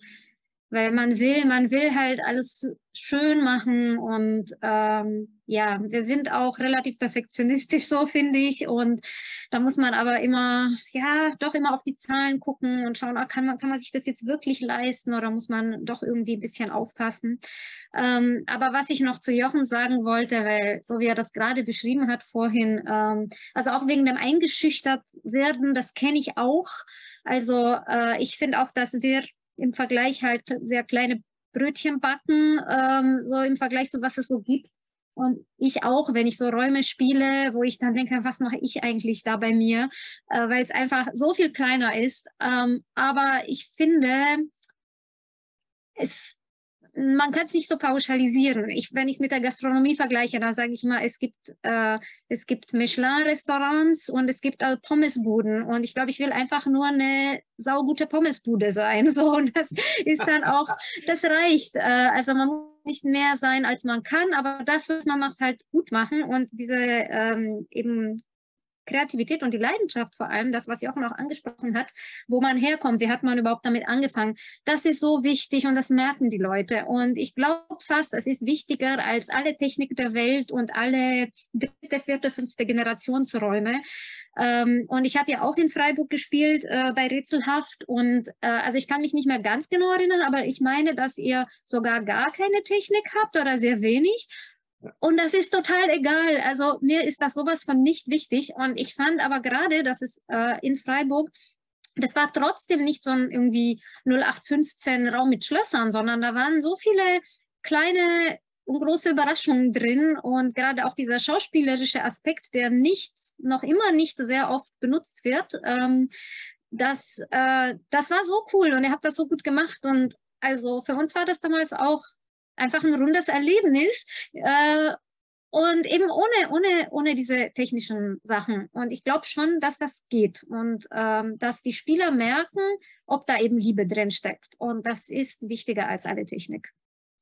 weil man will, man will halt alles schön machen und ähm, ja, wir sind auch relativ perfektionistisch so, finde ich und da muss man aber immer, ja, doch immer auf die Zahlen gucken und schauen, ah, kann, man, kann man sich das jetzt wirklich leisten oder muss man doch irgendwie ein bisschen aufpassen. Ähm, aber was ich noch zu Jochen sagen wollte, weil so wie er das gerade beschrieben hat vorhin, ähm, also auch wegen dem eingeschüchtert werden, das kenne ich auch. Also äh, ich finde auch, dass wir im Vergleich halt sehr kleine Brötchen backen, ähm, so im Vergleich zu was es so gibt. Und ich auch, wenn ich so Räume spiele, wo ich dann denke, was mache ich eigentlich da bei mir, äh, weil es einfach so viel kleiner ist. Ähm, aber ich finde, es man kann es nicht so pauschalisieren. Ich, wenn ich es mit der Gastronomie vergleiche, dann sage ich mal, es gibt, äh, es gibt Michelin-Restaurants und es gibt auch Pommesbuden. Und ich glaube, ich will einfach nur eine saugute Pommesbude sein. So, und das ist dann auch, das reicht. Äh, also man muss nicht mehr sein, als man kann, aber das, was man macht, halt gut machen und diese ähm, eben Kreativität und die Leidenschaft vor allem, das, was Jochen auch angesprochen hat, wo man herkommt, wie hat man überhaupt damit angefangen, das ist so wichtig und das merken die Leute. Und ich glaube fast, es ist wichtiger als alle Technik der Welt und alle dritte, vierte, fünfte Generationsräume. Ähm, und ich habe ja auch in Freiburg gespielt äh, bei Rätselhaft und äh, also ich kann mich nicht mehr ganz genau erinnern, aber ich meine, dass ihr sogar gar keine Technik habt oder sehr wenig und das ist total egal. Also mir ist das sowas von nicht wichtig. Und ich fand aber gerade, dass es äh, in Freiburg, das war trotzdem nicht so ein irgendwie 0815 Raum mit Schlössern, sondern da waren so viele kleine und große Überraschungen drin und gerade auch dieser schauspielerische Aspekt, der nicht, noch immer nicht sehr oft benutzt wird, ähm, das, äh, das war so cool und ihr habt das so gut gemacht und also für uns war das damals auch einfach ein rundes Erlebnis. Äh, und eben ohne, ohne, ohne diese technischen Sachen. Und ich glaube schon, dass das geht und ähm, dass die Spieler merken, ob da eben Liebe drin steckt. Und das ist wichtiger als alle Technik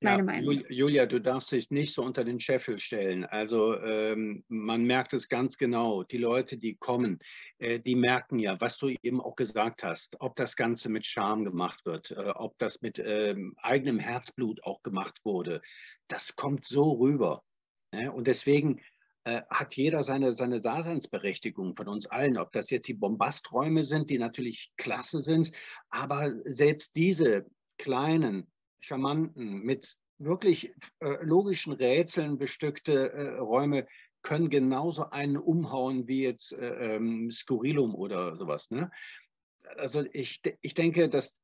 meine ja, Meinung. Julia, du darfst dich nicht so unter den Scheffel stellen. Also ähm, man merkt es ganz genau. Die Leute, die kommen, äh, die merken ja, was du eben auch gesagt hast, ob das Ganze mit Charme gemacht wird, äh, ob das mit ähm, eigenem Herzblut auch gemacht wurde. Das kommt so rüber. Ne? Und deswegen äh, hat jeder seine, seine Daseinsberechtigung von uns allen, ob das jetzt die Bombasträume sind, die natürlich klasse sind, aber selbst diese kleinen charmanten, mit wirklich äh, logischen Rätseln bestückte äh, Räume können genauso einen umhauen wie jetzt äh, ähm, Skurrilum oder sowas. Ne? Also ich, ich denke, dass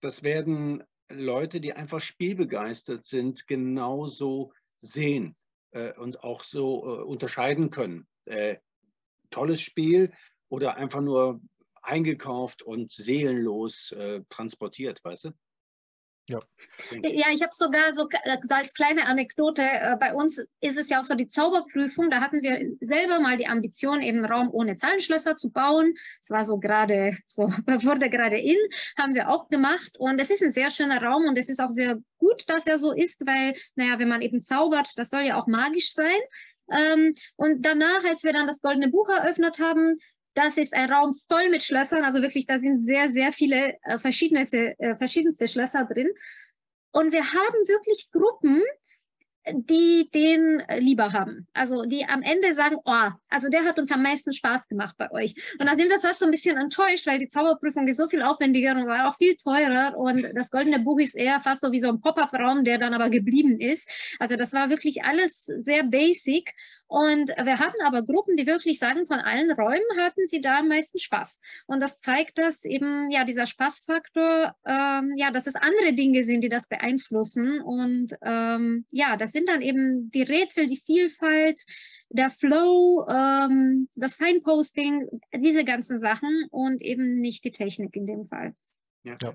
das werden Leute, die einfach spielbegeistert sind, genauso sehen äh, und auch so äh, unterscheiden können. Äh, tolles Spiel oder einfach nur eingekauft und seelenlos transportiert, weißt du? Ja. ja, ich habe sogar so, so, als kleine Anekdote, äh, bei uns ist es ja auch so die Zauberprüfung, da hatten wir selber mal die Ambition, eben einen Raum ohne Zahlenschlösser zu bauen. Es war so gerade, so wurde gerade in, haben wir auch gemacht und es ist ein sehr schöner Raum und es ist auch sehr gut, dass er so ist, weil, naja, wenn man eben zaubert, das soll ja auch magisch sein. Ähm, und danach, als wir dann das Goldene Buch eröffnet haben, das ist ein Raum voll mit Schlössern, also wirklich, da sind sehr, sehr viele äh, verschiedenste, äh, verschiedenste Schlösser drin. Und wir haben wirklich Gruppen, die den lieber haben. Also die am Ende sagen, oh, also der hat uns am meisten Spaß gemacht bei euch. Und dann sind wir fast so ein bisschen enttäuscht, weil die Zauberprüfung ist so viel aufwendiger und war auch viel teurer. Und das Goldene Buch ist eher fast so wie so ein Pop-up-Raum, der dann aber geblieben ist. Also das war wirklich alles sehr basic. Und wir hatten aber Gruppen, die wirklich sagen, von allen Räumen hatten sie da am meisten Spaß. Und das zeigt, dass eben ja dieser Spaßfaktor, ähm, ja, dass es andere Dinge sind, die das beeinflussen. Und ähm, ja, das sind dann eben die Rätsel, die Vielfalt, der Flow, ähm, das Signposting, diese ganzen Sachen und eben nicht die Technik in dem Fall. Ja. ja.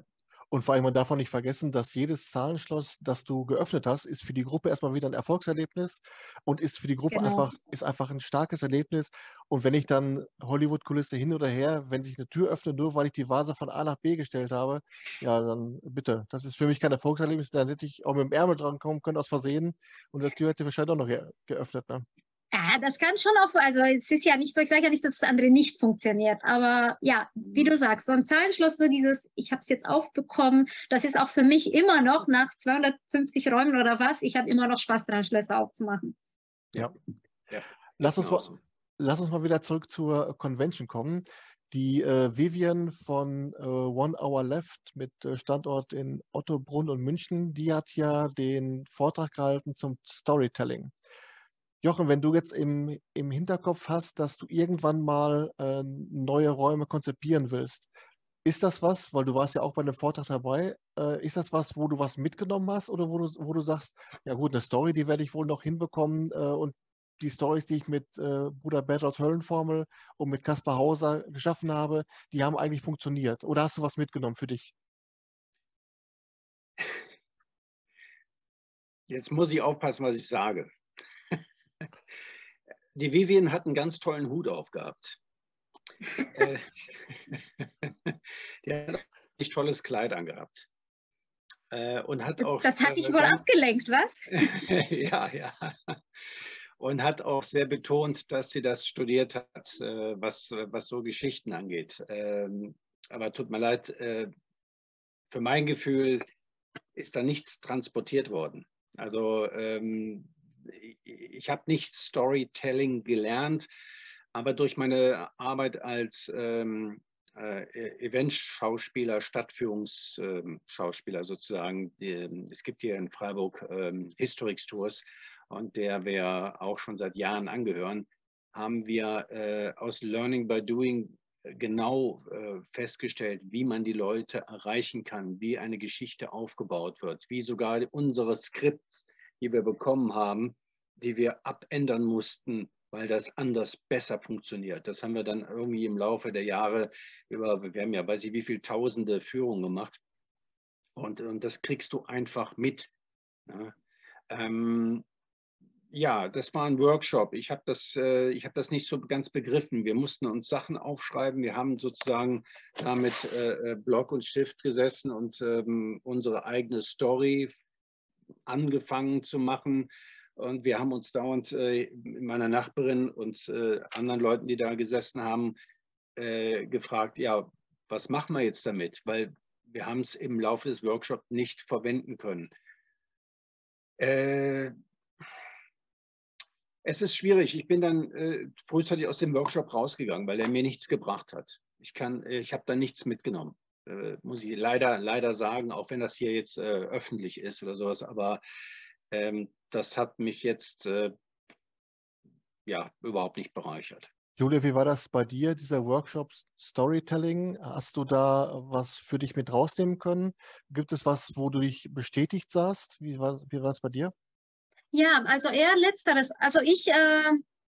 Und vor allem, man darf auch nicht vergessen, dass jedes Zahlenschloss, das du geöffnet hast, ist für die Gruppe erstmal wieder ein Erfolgserlebnis und ist für die Gruppe genau. einfach, ist einfach ein starkes Erlebnis. Und wenn ich dann Hollywood-Kulisse hin oder her, wenn sich eine Tür öffnet, nur weil ich die Vase von A nach B gestellt habe, ja, dann bitte. Das ist für mich kein Erfolgserlebnis. Dann hätte ich auch mit dem Ärmel dran kommen können aus Versehen und die Tür hätte wahrscheinlich auch noch geöffnet. Ne? Ja, das kann schon auch, also es ist ja nicht so, ich sage ja nicht, dass das andere nicht funktioniert, aber ja, wie du sagst, so ein Zahlenschloss, so dieses, ich habe es jetzt aufbekommen, das ist auch für mich immer noch nach 250 Räumen oder was, ich habe immer noch Spaß dran, Schlösser aufzumachen. Ja. ja. Lass, uns mal, lass uns mal wieder zurück zur Convention kommen. Die äh, Vivian von äh, One Hour Left mit äh, Standort in Ottobrunn und München, die hat ja den Vortrag gehalten zum Storytelling. Jochen, wenn du jetzt im, im Hinterkopf hast, dass du irgendwann mal äh, neue Räume konzipieren willst, ist das was, weil du warst ja auch bei einem Vortrag dabei, äh, ist das was, wo du was mitgenommen hast oder wo du, wo du sagst, ja gut, eine Story, die werde ich wohl noch hinbekommen äh, und die Stories, die ich mit äh, Bruder Bert aus Höllenformel und mit Kaspar Hauser geschaffen habe, die haben eigentlich funktioniert. Oder hast du was mitgenommen für dich? Jetzt muss ich aufpassen, was ich sage. Die Vivian hat einen ganz tollen Hut aufgehabt. Äh, die hat ein tolles Kleid angehabt. Äh, und hat auch. Das hat dich wohl abgelenkt, was? ja, ja. Und hat auch sehr betont, dass sie das studiert hat, äh, was, was so Geschichten angeht. Ähm, aber tut mir leid, für mein Gefühl ist da nichts transportiert worden. Also ähm, ich habe nicht Storytelling gelernt, aber durch meine Arbeit als ähm, äh, Event-Schauspieler, Stadtführungsschauspieler ähm, sozusagen, die, es gibt hier in Freiburg ähm, Historics Tours und der wir auch schon seit Jahren angehören, haben wir äh, aus Learning by Doing genau äh, festgestellt, wie man die Leute erreichen kann, wie eine Geschichte aufgebaut wird, wie sogar unsere Skripts die wir bekommen haben, die wir abändern mussten, weil das anders besser funktioniert. Das haben wir dann irgendwie im Laufe der Jahre über, wir haben ja weiß ich wie viele tausende Führungen gemacht. Und, und das kriegst du einfach mit. Ja, ähm, ja das war ein Workshop. Ich habe das, äh, hab das nicht so ganz begriffen. Wir mussten uns Sachen aufschreiben. Wir haben sozusagen da mit äh, äh Block und Stift gesessen und ähm, unsere eigene Story angefangen zu machen. Und wir haben uns dauernd äh, meiner Nachbarin und äh, anderen Leuten, die da gesessen haben, äh, gefragt, ja, was machen wir jetzt damit? Weil wir haben es im Laufe des Workshops nicht verwenden können. Äh, es ist schwierig. Ich bin dann äh, frühzeitig aus dem Workshop rausgegangen, weil er mir nichts gebracht hat. Ich, ich habe da nichts mitgenommen äh, muss ich leider, leider sagen, auch wenn das hier jetzt äh, öffentlich ist oder sowas, aber ähm, das hat mich jetzt äh, ja überhaupt nicht bereichert. Julia, wie war das bei dir, dieser Workshop Storytelling? Hast du da was für dich mit rausnehmen können? Gibt es was, wo du dich bestätigt sahst? Wie war, wie war es bei dir? Ja, also eher letzteres. Also ich, äh,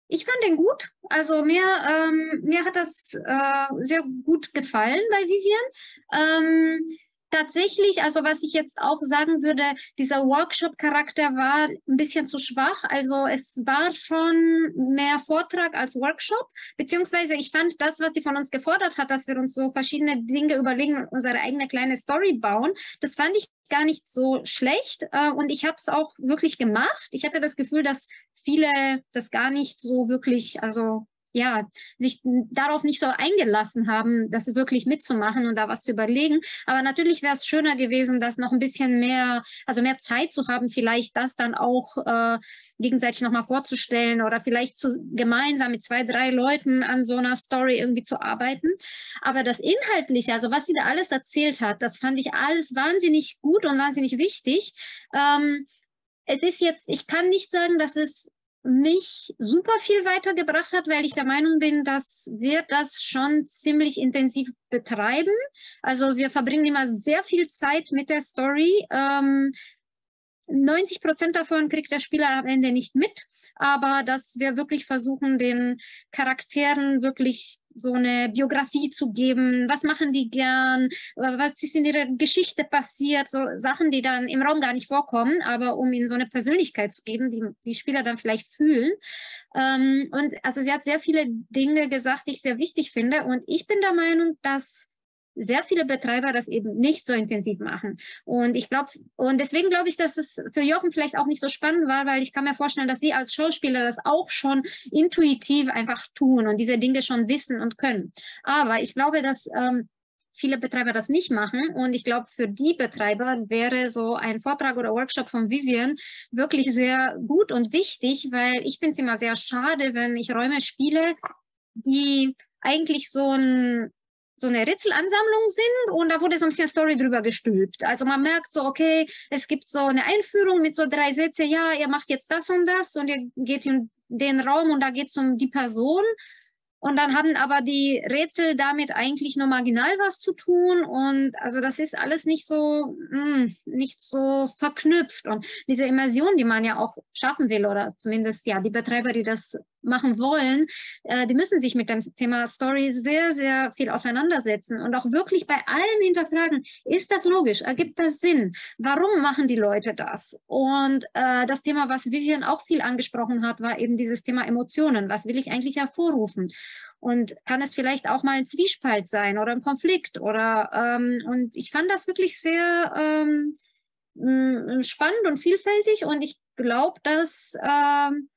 ich fand den gut. Also mir, ähm, mir hat das äh, sehr gut gefallen bei Vivian. Ähm, tatsächlich, also was ich jetzt auch sagen würde, dieser Workshop-Charakter war ein bisschen zu schwach. Also es war schon mehr Vortrag als Workshop, beziehungsweise ich fand das, was sie von uns gefordert hat, dass wir uns so verschiedene Dinge überlegen und unsere eigene kleine Story bauen, das fand ich gar nicht so schlecht äh, und ich habe es auch wirklich gemacht. Ich hatte das Gefühl, dass viele das gar nicht so wirklich, also ja, sich darauf nicht so eingelassen haben, das wirklich mitzumachen und da was zu überlegen. Aber natürlich wäre es schöner gewesen, das noch ein bisschen mehr, also mehr Zeit zu haben, vielleicht das dann auch äh, gegenseitig nochmal vorzustellen oder vielleicht zu, gemeinsam mit zwei, drei Leuten an so einer Story irgendwie zu arbeiten. Aber das Inhaltliche, also was sie da alles erzählt hat, das fand ich alles wahnsinnig gut und wahnsinnig wichtig. Ähm, es ist jetzt, ich kann nicht sagen, dass es mich super viel weitergebracht hat, weil ich der Meinung bin, dass wir das schon ziemlich intensiv betreiben. Also wir verbringen immer sehr viel Zeit mit der Story. Ähm, 90 Prozent davon kriegt der Spieler am Ende nicht mit, aber dass wir wirklich versuchen, den Charakteren wirklich so eine Biografie zu geben. Was machen die gern? Was ist in ihrer Geschichte passiert? So Sachen, die dann im Raum gar nicht vorkommen, aber um ihnen so eine Persönlichkeit zu geben, die die Spieler dann vielleicht fühlen. Ähm, und also sie hat sehr viele Dinge gesagt, die ich sehr wichtig finde. Und ich bin der Meinung, dass sehr viele Betreiber das eben nicht so intensiv machen. Und ich glaube, und deswegen glaube ich, dass es für Jochen vielleicht auch nicht so spannend war, weil ich kann mir vorstellen, dass sie als Schauspieler das auch schon intuitiv einfach tun und diese Dinge schon wissen und können. Aber ich glaube, dass ähm, viele Betreiber das nicht machen. Und ich glaube, für die Betreiber wäre so ein Vortrag oder Workshop von Vivian wirklich sehr gut und wichtig, weil ich finde es immer sehr schade, wenn ich Räume spiele, die eigentlich so ein so eine Rätselansammlung sind und da wurde so ein bisschen Story drüber gestülpt. Also man merkt so, okay, es gibt so eine Einführung mit so drei Sätzen, ja, ihr macht jetzt das und das und ihr geht in den Raum und da geht es um die Person und dann haben aber die Rätsel damit eigentlich nur marginal was zu tun. Und also das ist alles nicht so, hm, nicht so verknüpft. Und diese Immersion, die man ja auch schaffen will, oder zumindest ja die Betreiber, die das machen wollen, äh, die müssen sich mit dem Thema Story sehr, sehr viel auseinandersetzen und auch wirklich bei allem hinterfragen, ist das logisch? Ergibt das Sinn? Warum machen die Leute das? Und äh, das Thema, was Vivian auch viel angesprochen hat, war eben dieses Thema Emotionen. Was will ich eigentlich hervorrufen? Und kann es vielleicht auch mal ein Zwiespalt sein oder ein Konflikt? Oder ähm, und ich fand das wirklich sehr ähm, spannend und vielfältig und ich glaube, dass ähm,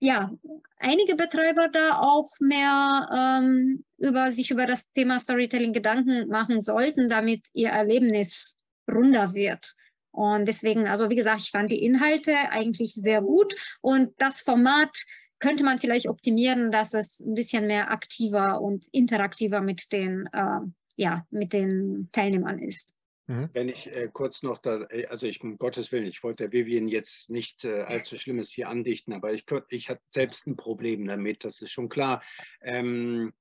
ja, einige Betreiber da auch mehr ähm, über sich über das Thema Storytelling Gedanken machen sollten, damit ihr Erlebnis runder wird. Und deswegen, also wie gesagt, ich fand die Inhalte eigentlich sehr gut und das Format könnte man vielleicht optimieren, dass es ein bisschen mehr aktiver und interaktiver mit den, äh, ja, mit den Teilnehmern ist. Mhm. Wenn ich äh, kurz noch da, äh, also ich um Gottes Willen, ich wollte der Vivian jetzt nicht äh, allzu Schlimmes hier andichten, aber ich, ich hatte selbst ein Problem damit, das ist schon klar. Ähm,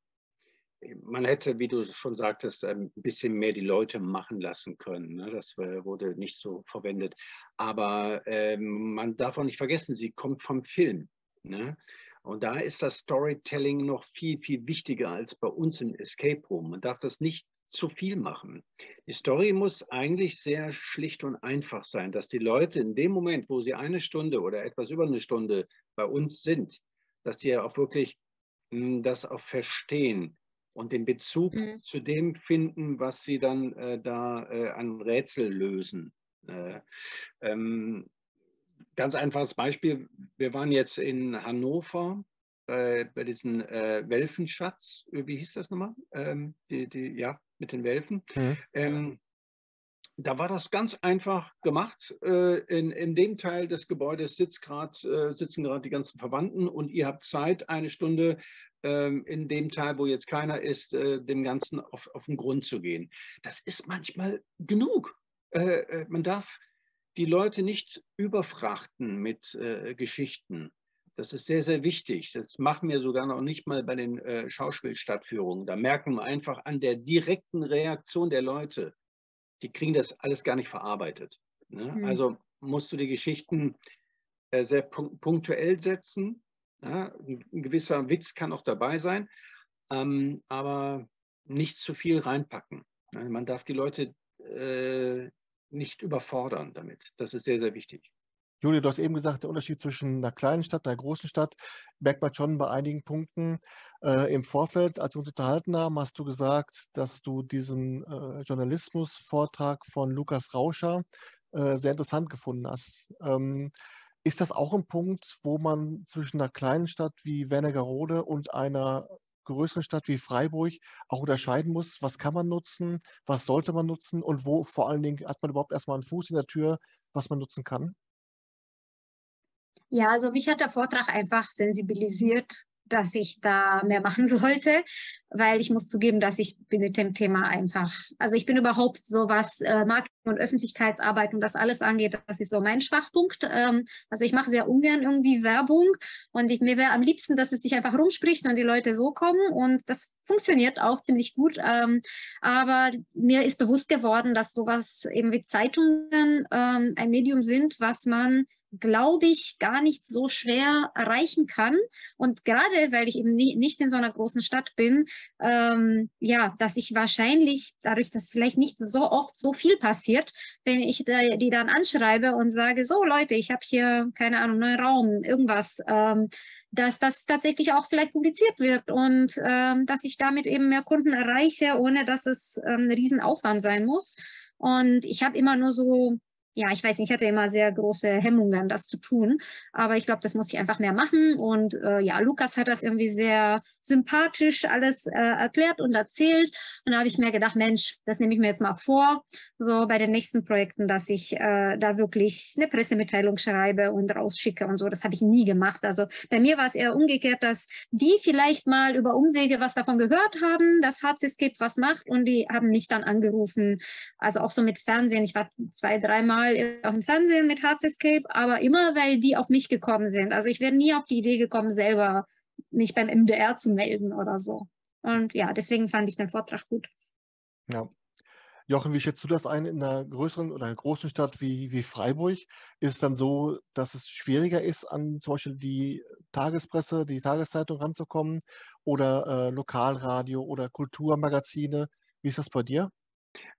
man hätte, wie du schon sagtest, ähm, ein bisschen mehr die Leute machen lassen können. Ne? Das wurde nicht so verwendet. Aber ähm, man darf auch nicht vergessen, sie kommt vom Film. Ne? Und da ist das Storytelling noch viel, viel wichtiger als bei uns im Escape Room. Man darf das nicht zu viel machen. Die Story muss eigentlich sehr schlicht und einfach sein, dass die Leute in dem Moment, wo sie eine Stunde oder etwas über eine Stunde bei uns sind, dass sie auch wirklich hm, das auch verstehen und den Bezug mhm. zu dem finden, was sie dann äh, da äh, an Rätsel lösen. Äh, ähm, ganz einfaches Beispiel, wir waren jetzt in Hannover bei, bei diesem äh, Welfenschatz, wie hieß das nochmal? Ähm, die, die, ja, mit den Welfen. Mhm. Ähm, da war das ganz einfach gemacht. Äh, in, in dem Teil des Gebäudes sitzt grad, äh, sitzen gerade die ganzen Verwandten und ihr habt Zeit, eine Stunde ähm, in dem Teil, wo jetzt keiner ist, äh, dem Ganzen auf, auf den Grund zu gehen. Das ist manchmal genug. man darf die Leute nicht überfrachten mit Geschichten Das ist sehr, sehr wichtig. Das machen wir sogar noch nicht mal bei den äh, Schauspielstadtführungen. Da merken wir einfach an der direkten Reaktion der Leute, die kriegen das alles gar nicht verarbeitet. Ne? Mhm. Also musst du die Geschichten äh, sehr punktuell setzen. Ja? Ein, ein, gewisser Witz kann auch dabei sein, ähm, aber nicht zu viel reinpacken. Ne? Man darf die Leute äh, nicht überfordern damit. Das ist sehr, sehr wichtig. Julia, du hast eben gesagt, der Unterschied zwischen einer kleinen Stadt, einer großen Stadt, merkt man schon bei einigen Punkten. Äh, Im Vorfeld, als wir uns unterhalten haben, hast du gesagt, dass du diesen äh, Journalismus-Vortrag von Lukas Rauscher äh, sehr interessant gefunden hast. Ähm, ist das auch ein Punkt, wo man zwischen einer kleinen Stadt wie Wernigerode und einer größeren Stadt wie Freiburg auch unterscheiden muss, was kann man nutzen, was sollte man nutzen und wo vor allen Dingen hat man überhaupt erstmal einen Fuß in der Tür, was man nutzen kann? Ja, also mich hat der Vortrag einfach sensibilisiert dass ich da mehr machen sollte, weil ich muss zugeben, dass ich bin mit dem Thema einfach, also ich bin überhaupt so was äh, Marketing und Öffentlichkeitsarbeit und das alles angeht, das ist so mein Schwachpunkt. Ähm, also ich mache sehr ungern irgendwie Werbung und ich, mir wäre am liebsten, dass es sich einfach rumspricht und die Leute so kommen und das funktioniert auch ziemlich gut. Ähm, aber mir ist bewusst geworden, dass sowas eben wie Zeitungen ähm, ein Medium sind, was man glaube ich, gar nicht so schwer erreichen kann. Und gerade weil ich eben nie, nicht in so einer großen Stadt bin, ähm, ja, dass ich wahrscheinlich dadurch, dass vielleicht nicht so oft so viel passiert, wenn ich die dann anschreibe und sage, so Leute, ich habe hier, keine Ahnung, neuen Raum, irgendwas, ähm, dass das tatsächlich auch vielleicht publiziert wird und ähm, dass ich damit eben mehr Kunden erreiche, ohne dass es ähm, ein Riesenaufwand sein muss. Und ich habe immer nur so ja, ich weiß nicht, ich hatte immer sehr große Hemmungen, das zu tun. Aber ich glaube, das muss ich einfach mehr machen. Und äh, ja, Lukas hat das irgendwie sehr sympathisch alles äh, erklärt und erzählt. Und da habe ich mir gedacht, Mensch, das nehme ich mir jetzt mal vor, so bei den nächsten Projekten, dass ich äh, da wirklich eine Pressemitteilung schreibe und rausschicke und so. Das habe ich nie gemacht. Also bei mir war es eher umgekehrt, dass die vielleicht mal über Umwege was davon gehört haben, dass Hardscape was macht und die haben mich dann angerufen. Also auch so mit Fernsehen. Ich war zwei, dreimal mal auf dem Fernsehen mit Hardscape, aber immer, weil die auf mich gekommen sind. Also ich wäre nie auf die Idee gekommen, selber mich beim MDR zu melden oder so. Und ja, deswegen fand ich den Vortrag gut. Ja. Jochen, wie schätzt du das ein in einer größeren oder einer großen Stadt wie, wie Freiburg? Ist es dann so, dass es schwieriger ist, an zum Beispiel die Tagespresse, die Tageszeitung ranzukommen oder äh, Lokalradio oder Kulturmagazine? Wie ist das bei dir?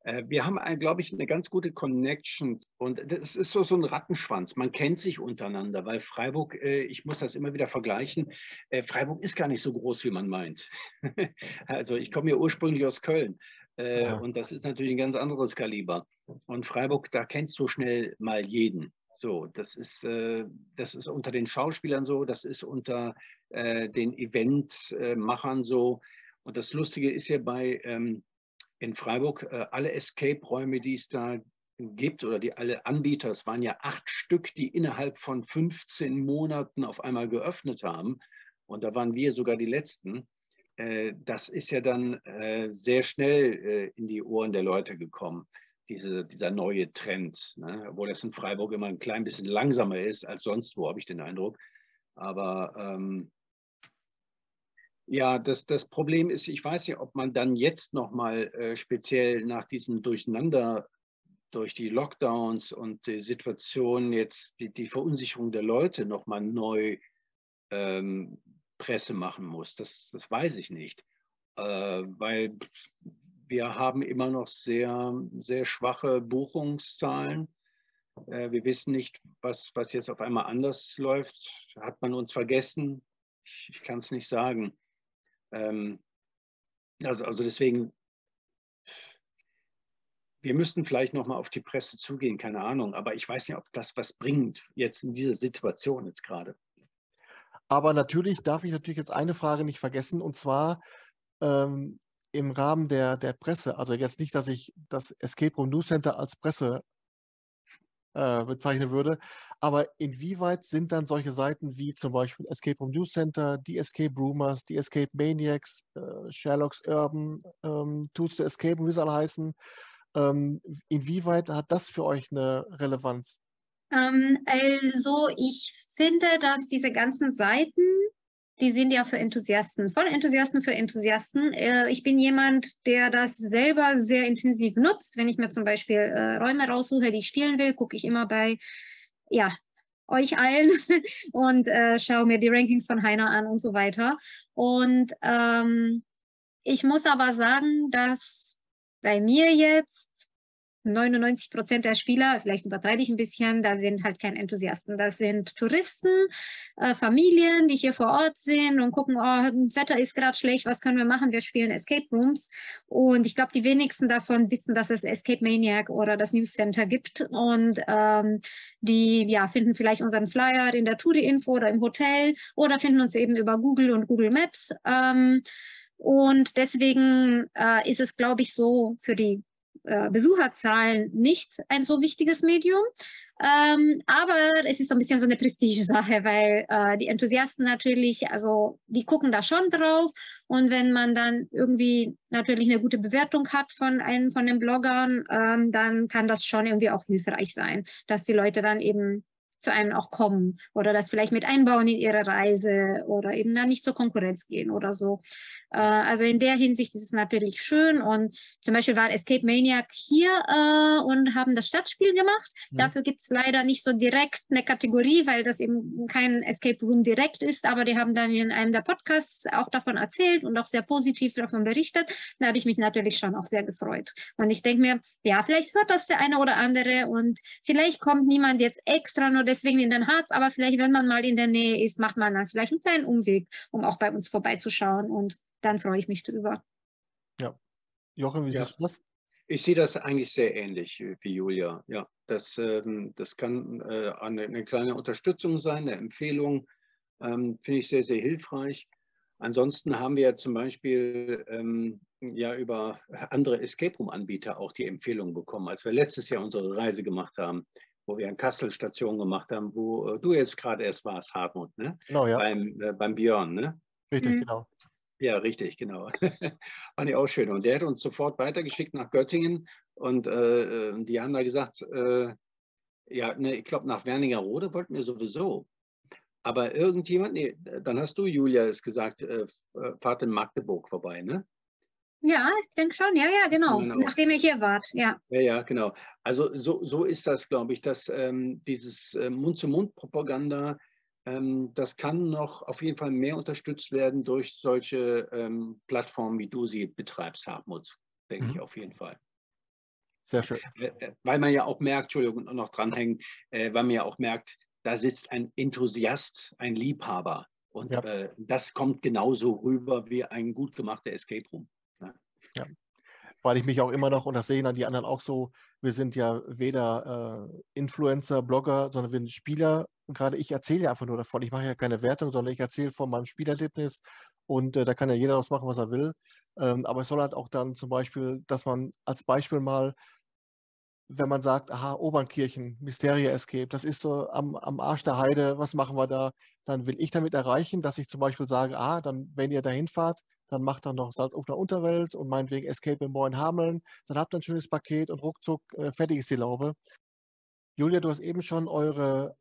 Äh, wir haben, glaube ich, eine ganz gute Connection und das ist so, so ein Rattenschwanz. Man kennt sich untereinander, weil Freiburg, äh, ich muss das immer wieder vergleichen, äh, Freiburg ist gar nicht so groß, wie man meint. also ich komme ja ursprünglich aus Köln ja. und das ist natürlich ein ganz anderes Kaliber. Und Freiburg, da kennst du schnell mal jeden. So, das ist, das ist unter den Schauspielern so, das ist unter den Eventmachern so. Und das Lustige ist ja bei ähm, in Freiburg äh, alle Escape-Räume, die es da gibt oder die alle Anbieter, es waren ja acht Stück, die innerhalb von 15 Monaten auf einmal geöffnet haben. Und da waren wir sogar die Letzten. Äh, das ist ja dann äh, sehr schnell in die Ohren der Leute gekommen, diese, dieser neue Trend. Ne? Obwohl das in Freiburg immer ein klein bisschen langsamer ist als sonst wo, habe ich den Eindruck. Aber ähm, ja, das, das Problem ist, ich weiß nicht, ob man dann jetzt nochmal äh, speziell nach diesem Durcheinander durch die Lockdowns und die Situation jetzt, die, die Verunsicherung der Leute nochmal neu ähm, Presse machen muss. Das, das weiß ich nicht, äh, weil wir haben immer noch sehr, sehr schwache Buchungszahlen. Äh, wir wissen nicht, was, was jetzt auf einmal anders läuft. Hat man uns vergessen? Ich, ich kann es nicht sagen. Ähm, also, also deswegen, wir müssten vielleicht nochmal auf die Presse zugehen, keine Ahnung, aber ich weiß nicht, ob das was bringt jetzt in dieser Situation jetzt gerade. Aber natürlich darf ich natürlich jetzt eine Frage nicht vergessen, und zwar ähm, im Rahmen der, der Presse. Also jetzt nicht, dass ich das Escape Room News Center als Presse äh, bezeichnen würde. Aber inwieweit sind dann solche Seiten wie zum Beispiel Escape Room News Center, die Escape Rumors, die Escape Maniacs, äh, Sherlock's Urban, ähm, Tools to Escape, wie sie alle heißen, ähm, inwieweit hat das für euch eine Relevanz? Ähm, also ich finde, dass diese ganzen Seiten, die sind ja für Enthusiasten, voll Enthusiasten für Enthusiasten. Äh, ich bin jemand, der das selber sehr intensiv nutzt. Wenn ich mir zum Beispiel äh, Räume raussuche, die ich spielen will, gucke ich immer bei, ja, euch allen und äh, schaue mir die Rankings von Heiner an und so weiter. Und ähm, ich muss aber sagen, dass bei mir jetzt 99 Prozent der Spieler, vielleicht übertreibe ich ein bisschen, da sind halt kein Enthusiasten. Das sind Touristen, äh, Familien, die hier vor Ort sind und gucken, oh, Wetter ist gerade schlecht, was können wir machen? Wir spielen Escape Rooms. Und ich glaube, die wenigsten davon wissen, dass es Escape Maniac oder das News Center gibt. Und ähm, die ja, finden vielleicht unseren Flyer in der Touri-Info oder im Hotel oder finden uns eben über Google und Google Maps. Ähm, und deswegen äh, ist es, glaube ich, so für die äh, Besucherzahlen nicht ein so wichtiges Medium. Ähm, aber es ist so ein bisschen so eine Prestigesache, weil äh, die Enthusiasten natürlich, also die gucken da schon drauf. Und wenn man dann irgendwie natürlich eine gute Bewertung hat von einem von den Bloggern, ähm, dann kann das schon irgendwie auch hilfreich sein, dass die Leute dann eben zu einem auch kommen oder das vielleicht mit einbauen in ihre Reise oder eben dann nicht zur Konkurrenz gehen oder so. Äh, also in der Hinsicht ist es natürlich schön und zum Beispiel war Escape Maniac hier äh, und haben das Stadtspiel gemacht. Mhm. Dafür gibt es leider nicht so direkt eine Kategorie, weil das eben kein Escape Room direkt ist, aber die haben dann in einem der Podcasts auch davon erzählt und auch sehr positiv davon berichtet. Da habe ich mich natürlich schon auch sehr gefreut. Und ich denke mir, ja, vielleicht hört das der eine oder andere und vielleicht kommt niemand jetzt extra nur deswegen in den Harz, aber vielleicht, wenn man mal in der Nähe ist, macht man dann vielleicht einen kleinen Umweg, um auch bei uns vorbeizuschauen und dann freue ich mich drüber. Ja. Jochen, wie ja. siehst du das? Ich sehe das eigentlich sehr ähnlich wie Julia. Ja, das, ähm, das kann äh, eine, eine, kleine Unterstützung sein, eine Empfehlung. Ähm, Finde ich sehr, sehr hilfreich. Ansonsten haben wir ja zum Beispiel ähm, ja über andere Escape Room-Anbieter auch die Empfehlung bekommen, als wir letztes Jahr unsere Reise gemacht haben, wo wir in Kassel Station gemacht haben, wo äh, du jetzt gerade erst warst, Hartmut, ne? Genau, ja. Beim, äh, beim Björn, ne? Richtig, mhm. genau. Ja, richtig, genau. Fand ich auch schön. Und der hat uns sofort weitergeschickt nach Göttingen und äh, äh die haben da gesagt, äh, ja, ne, ich glaube, nach Wernigerode wollten wir sowieso. Aber irgendjemand, nee, dann hast du, Julia, es gesagt, äh, äh, fahrt in Magdeburg vorbei, ne? Ja, ich denke schon, ja, ja, genau. genau. Nachdem ihr hier wart, ja. Ja, ja, genau. Also so, so ist das, glaube ich, dass ähm, dieses äh, Mund-zu-Mund-Propaganda das kann noch auf jeden Fall mehr unterstützt werden durch solche ähm, Plattformen, wie du sie betreibst, Hartmut, denke mhm. ich auf jeden Fall. Sehr schön. Äh, äh, weil man ja auch merkt, Entschuldigung, noch dranhängen, weil man ja auch merkt, da sitzt ein Enthusiast, ein Liebhaber. Und ja. äh, das kommt genauso rüber wie ein gut gemachter Escape Room. Ne? Ja weil ich mich auch immer noch, und das sehen dann die anderen auch so, wir sind ja weder äh, Influencer, Blogger, sondern wir sind Spieler. Und gerade ich erzähle ja einfach nur davon. Ich mache ja keine Wertung, sondern ich erzähle von meinem Spielerlebnis. Und äh, da kann ja jeder daraus machen, was er will. Ähm, aber es soll halt auch dann zum Beispiel, dass man als Beispiel mal wenn man sagt, aha, Obernkirchen, Mysteria Escape, das ist so am, am Arsch der Heide, was machen wir da? Dann will ich damit erreichen, dass ich zum Beispiel sage, ah, dann, wenn ihr dahin fahrt, dann macht er noch Salzufler Unterwelt und meinetwegen Escape in Moin-Hameln. Dann habt ihr ein schönes Paket und ruckzuck äh, fertig ist die Laube. Julia, du hast eben schon eure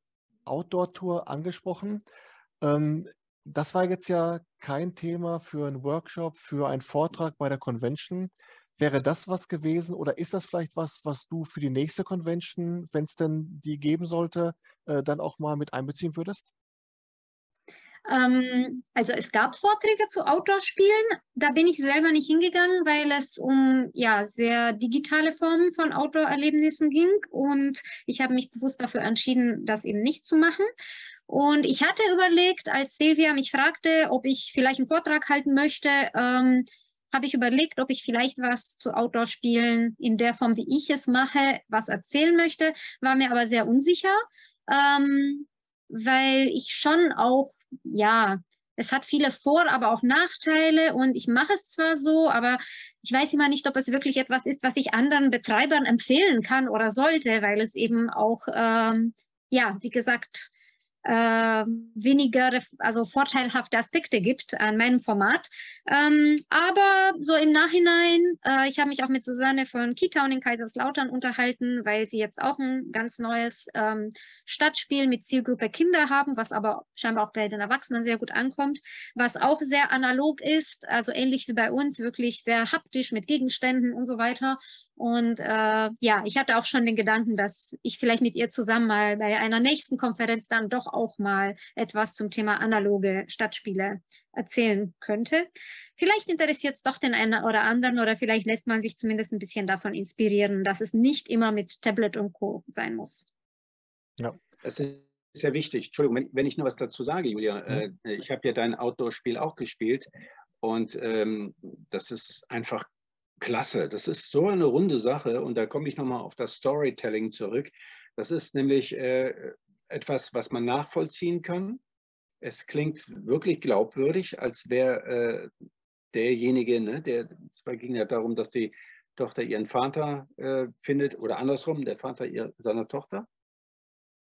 Outdoor-Tour angesprochen. Ähm, das war jetzt ja kein Thema für einen Workshop, für einen Vortrag bei der Convention. Wäre das was gewesen oder ist das vielleicht was, was du für die nächste Convention, wenn es denn die geben sollte, äh, dann auch mal mit einbeziehen würdest? Ähm, also es gab Vorträge zu Outdoor-Spielen. Da bin ich selber nicht hingegangen, weil es um ja sehr digitale Formen von Outdoor-Erlebnissen ging. Und ich habe mich bewusst dafür entschieden, das eben nicht zu machen. Und ich hatte überlegt, als Silvia mich fragte, ob ich vielleicht einen Vortrag halten möchte, ähm, habe ich überlegt, ob ich vielleicht was zu Outdoor-Spielen in der Form, wie ich es mache, was erzählen möchte, war mir aber sehr unsicher, ähm, weil ich schon auch ja, es hat viele Vor-, aber auch Nachteile und ich mache es zwar so, aber ich weiß immer nicht, ob es wirklich etwas ist, was ich anderen Betreibern empfehlen kann oder sollte, weil es eben auch, ähm, ja, wie gesagt, äh, weniger also vorteilhafte Aspekte gibt an meinem Format. Ähm, aber so im Nachhinein, äh, ich habe mich auch mit Susanne von Keytown in Kaiserslautern unterhalten, weil sie jetzt auch ein ganz neues ähm, Stadtspiel mit Zielgruppe Kinder haben, was aber scheinbar auch bei den Erwachsenen sehr gut ankommt, was auch sehr analog ist, also ähnlich wie bei uns, wirklich sehr haptisch mit Gegenständen und so weiter. Und äh, ja, ich hatte auch schon den Gedanken, dass ich vielleicht mit ihr zusammen mal bei einer nächsten Konferenz dann doch auch mal etwas zum Thema analoge Stadtspiele erzählen könnte. Vielleicht interessiert es doch den einen oder anderen oder vielleicht lässt man sich zumindest ein bisschen davon inspirieren, dass es nicht immer mit Tablet und Co. sein muss. Ja, das ist sehr wichtig. Entschuldigung, wenn, wenn ich nur was dazu sage, Julia. Mhm. Äh, ich habe ja dein Outdoor-Spiel auch gespielt und ähm, das ist einfach klasse. Das ist so eine runde Sache und da komme ich nochmal auf das Storytelling zurück. Das ist nämlich äh, etwas, was man nachvollziehen kann. Es klingt wirklich glaubwürdig, als wäre äh, derjenige, ne, der, es ging ja darum, dass die Tochter ihren Vater äh, findet oder andersrum, der Vater ihr, seiner Tochter.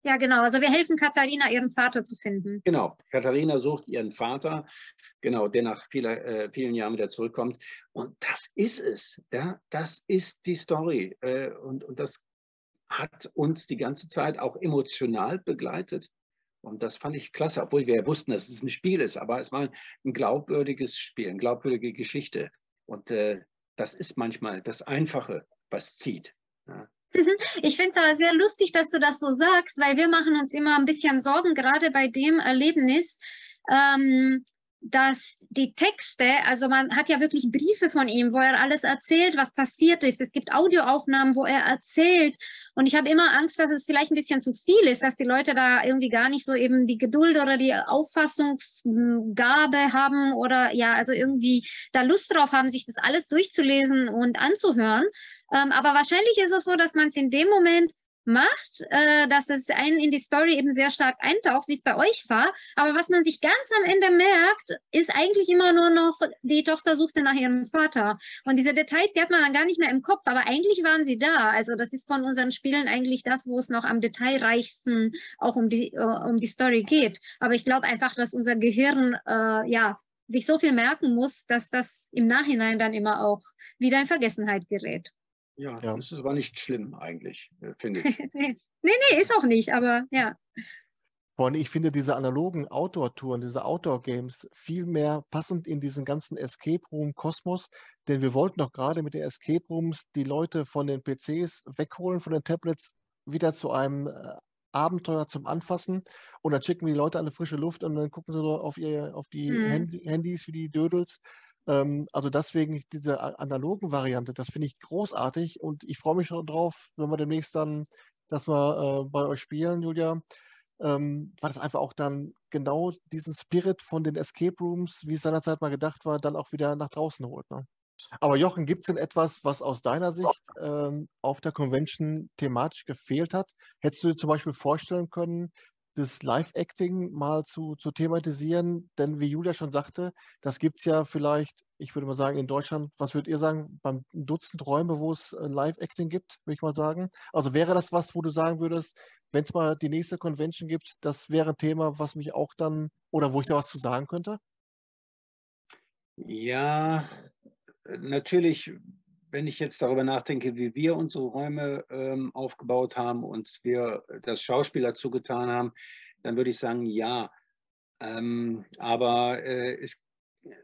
Ja, genau. Also wir helfen Katharina, ihren Vater zu finden. Genau. Katharina sucht ihren Vater genau, der nach vieler, äh, vielen Jahren wieder zurückkommt. Und das ist es. Ja? Das ist die Story. Äh, und, und das hat uns die ganze Zeit auch emotional begleitet. Und das fand ich klasse, obwohl wir ja wussten, dass es ein Spiel ist. Aber es war ein glaubwürdiges Spiel, eine glaubwürdige Geschichte. Und äh, das ist manchmal das Einfache, was zieht. Ja? Ich finde es aber sehr lustig, dass du das so sagst, weil wir machen uns immer ein bisschen Sorgen, gerade bei dem Erlebnis, ähm, dass die Texte, also man hat ja wirklich Briefe von ihm, wo er alles erzählt, was passiert ist. Es gibt Audioaufnahmen, wo er erzählt. Und ich habe immer Angst, dass es vielleicht ein bisschen zu viel ist, dass die Leute da irgendwie gar nicht so eben die Geduld oder die Auffassungsgabe haben oder ja, also irgendwie da Lust drauf haben, sich das alles durchzulesen und anzuhören. Ähm, aber wahrscheinlich ist es so, dass man es in dem Moment macht, äh, dass es einen in die Story eben sehr stark eintaucht, wie es bei euch war. Aber was man sich ganz am Ende merkt, ist eigentlich immer nur noch, die Tochter suchte nach ihrem Vater. Und diese Details, die hat man dann gar nicht mehr im Kopf, aber eigentlich waren sie da. Also das ist von unseren Spielen eigentlich das, wo es noch am detailreichsten auch um die, uh, um die Story geht. Aber ich glaube einfach, dass unser Gehirn uh, ja sich so viel merken muss, dass das im Nachhinein dann immer auch wieder in Vergessenheit gerät. Ja, ja. das ist aber nicht schlimm eigentlich, äh, finde ich. nee, nee, ist auch nicht, aber ja. Und ich finde diese analogen Outdoor-Touren, diese Outdoor-Games viel mehr passend in diesen ganzen Escape Room-Kosmos, denn wir wollten doch gerade mit den Escape Rooms die Leute von den PCs wegholen, von den Tablets, wieder zu einem äh, Abenteuer zum Anfassen und dann schicken wir die Leute an eine frische Luft und dann gucken sie auf, ihr, auf die hm. Handy, Handys wie die Dödels also deswegen diese analogen Variante, das finde ich großartig und ich freue mich darauf, wenn wir demnächst dann das mal äh, bei euch spielen, Julia, ähm, weil das einfach auch dann genau diesen Spirit von den Escape Rooms, wie es seinerzeit mal gedacht war, dann auch wieder nach draußen holt. Ne? Aber Jochen, gibt es denn etwas, was aus deiner Sicht ähm, auf der Convention thematisch gefehlt hat? Hättest du dir zum Beispiel vorstellen können, das Live-Acting mal zu, zu thematisieren. Denn wie Julia schon sagte, das gibt es ja vielleicht, ich würde mal sagen, in Deutschland, was würdet ihr sagen, beim Dutzend Räume, wo es äh, Live-Acting gibt, würde ich mal sagen. Also wäre das was, wo du sagen würdest, wenn es mal die nächste Convention gibt, das wäre ein Thema, was mich auch dann, oder wo ich da was zu sagen könnte? Ja, natürlich wenn ich jetzt darüber nachdenke, wie wir unsere Räume ähm, aufgebaut haben und wir das Schauspiel dazu getan haben, dann würde ich sagen, ja. Ähm, aber äh, es,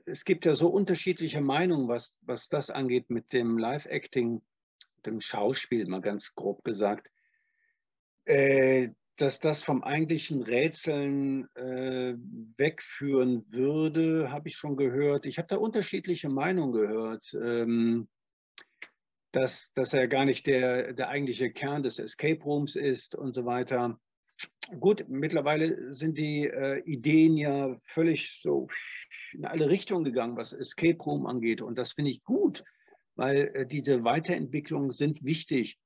es gibt ja so unterschiedliche Meinungen, was, was das angeht mit dem Live-Acting, dem Schauspiel, mal ganz grob gesagt. Äh, dass das vom eigentlichen Rätseln äh, wegführen würde, habe ich schon gehört. Ich habe da unterschiedliche Meinungen gehört. Ähm, dass, dass er gar nicht der, der eigentliche Kern des Escape Rooms ist und so weiter. Gut, mittlerweile sind die äh, Ideen ja völlig so in alle Richtungen gegangen, was Escape Room angeht. Und das finde ich gut, weil äh, diese Weiterentwicklungen sind wichtig.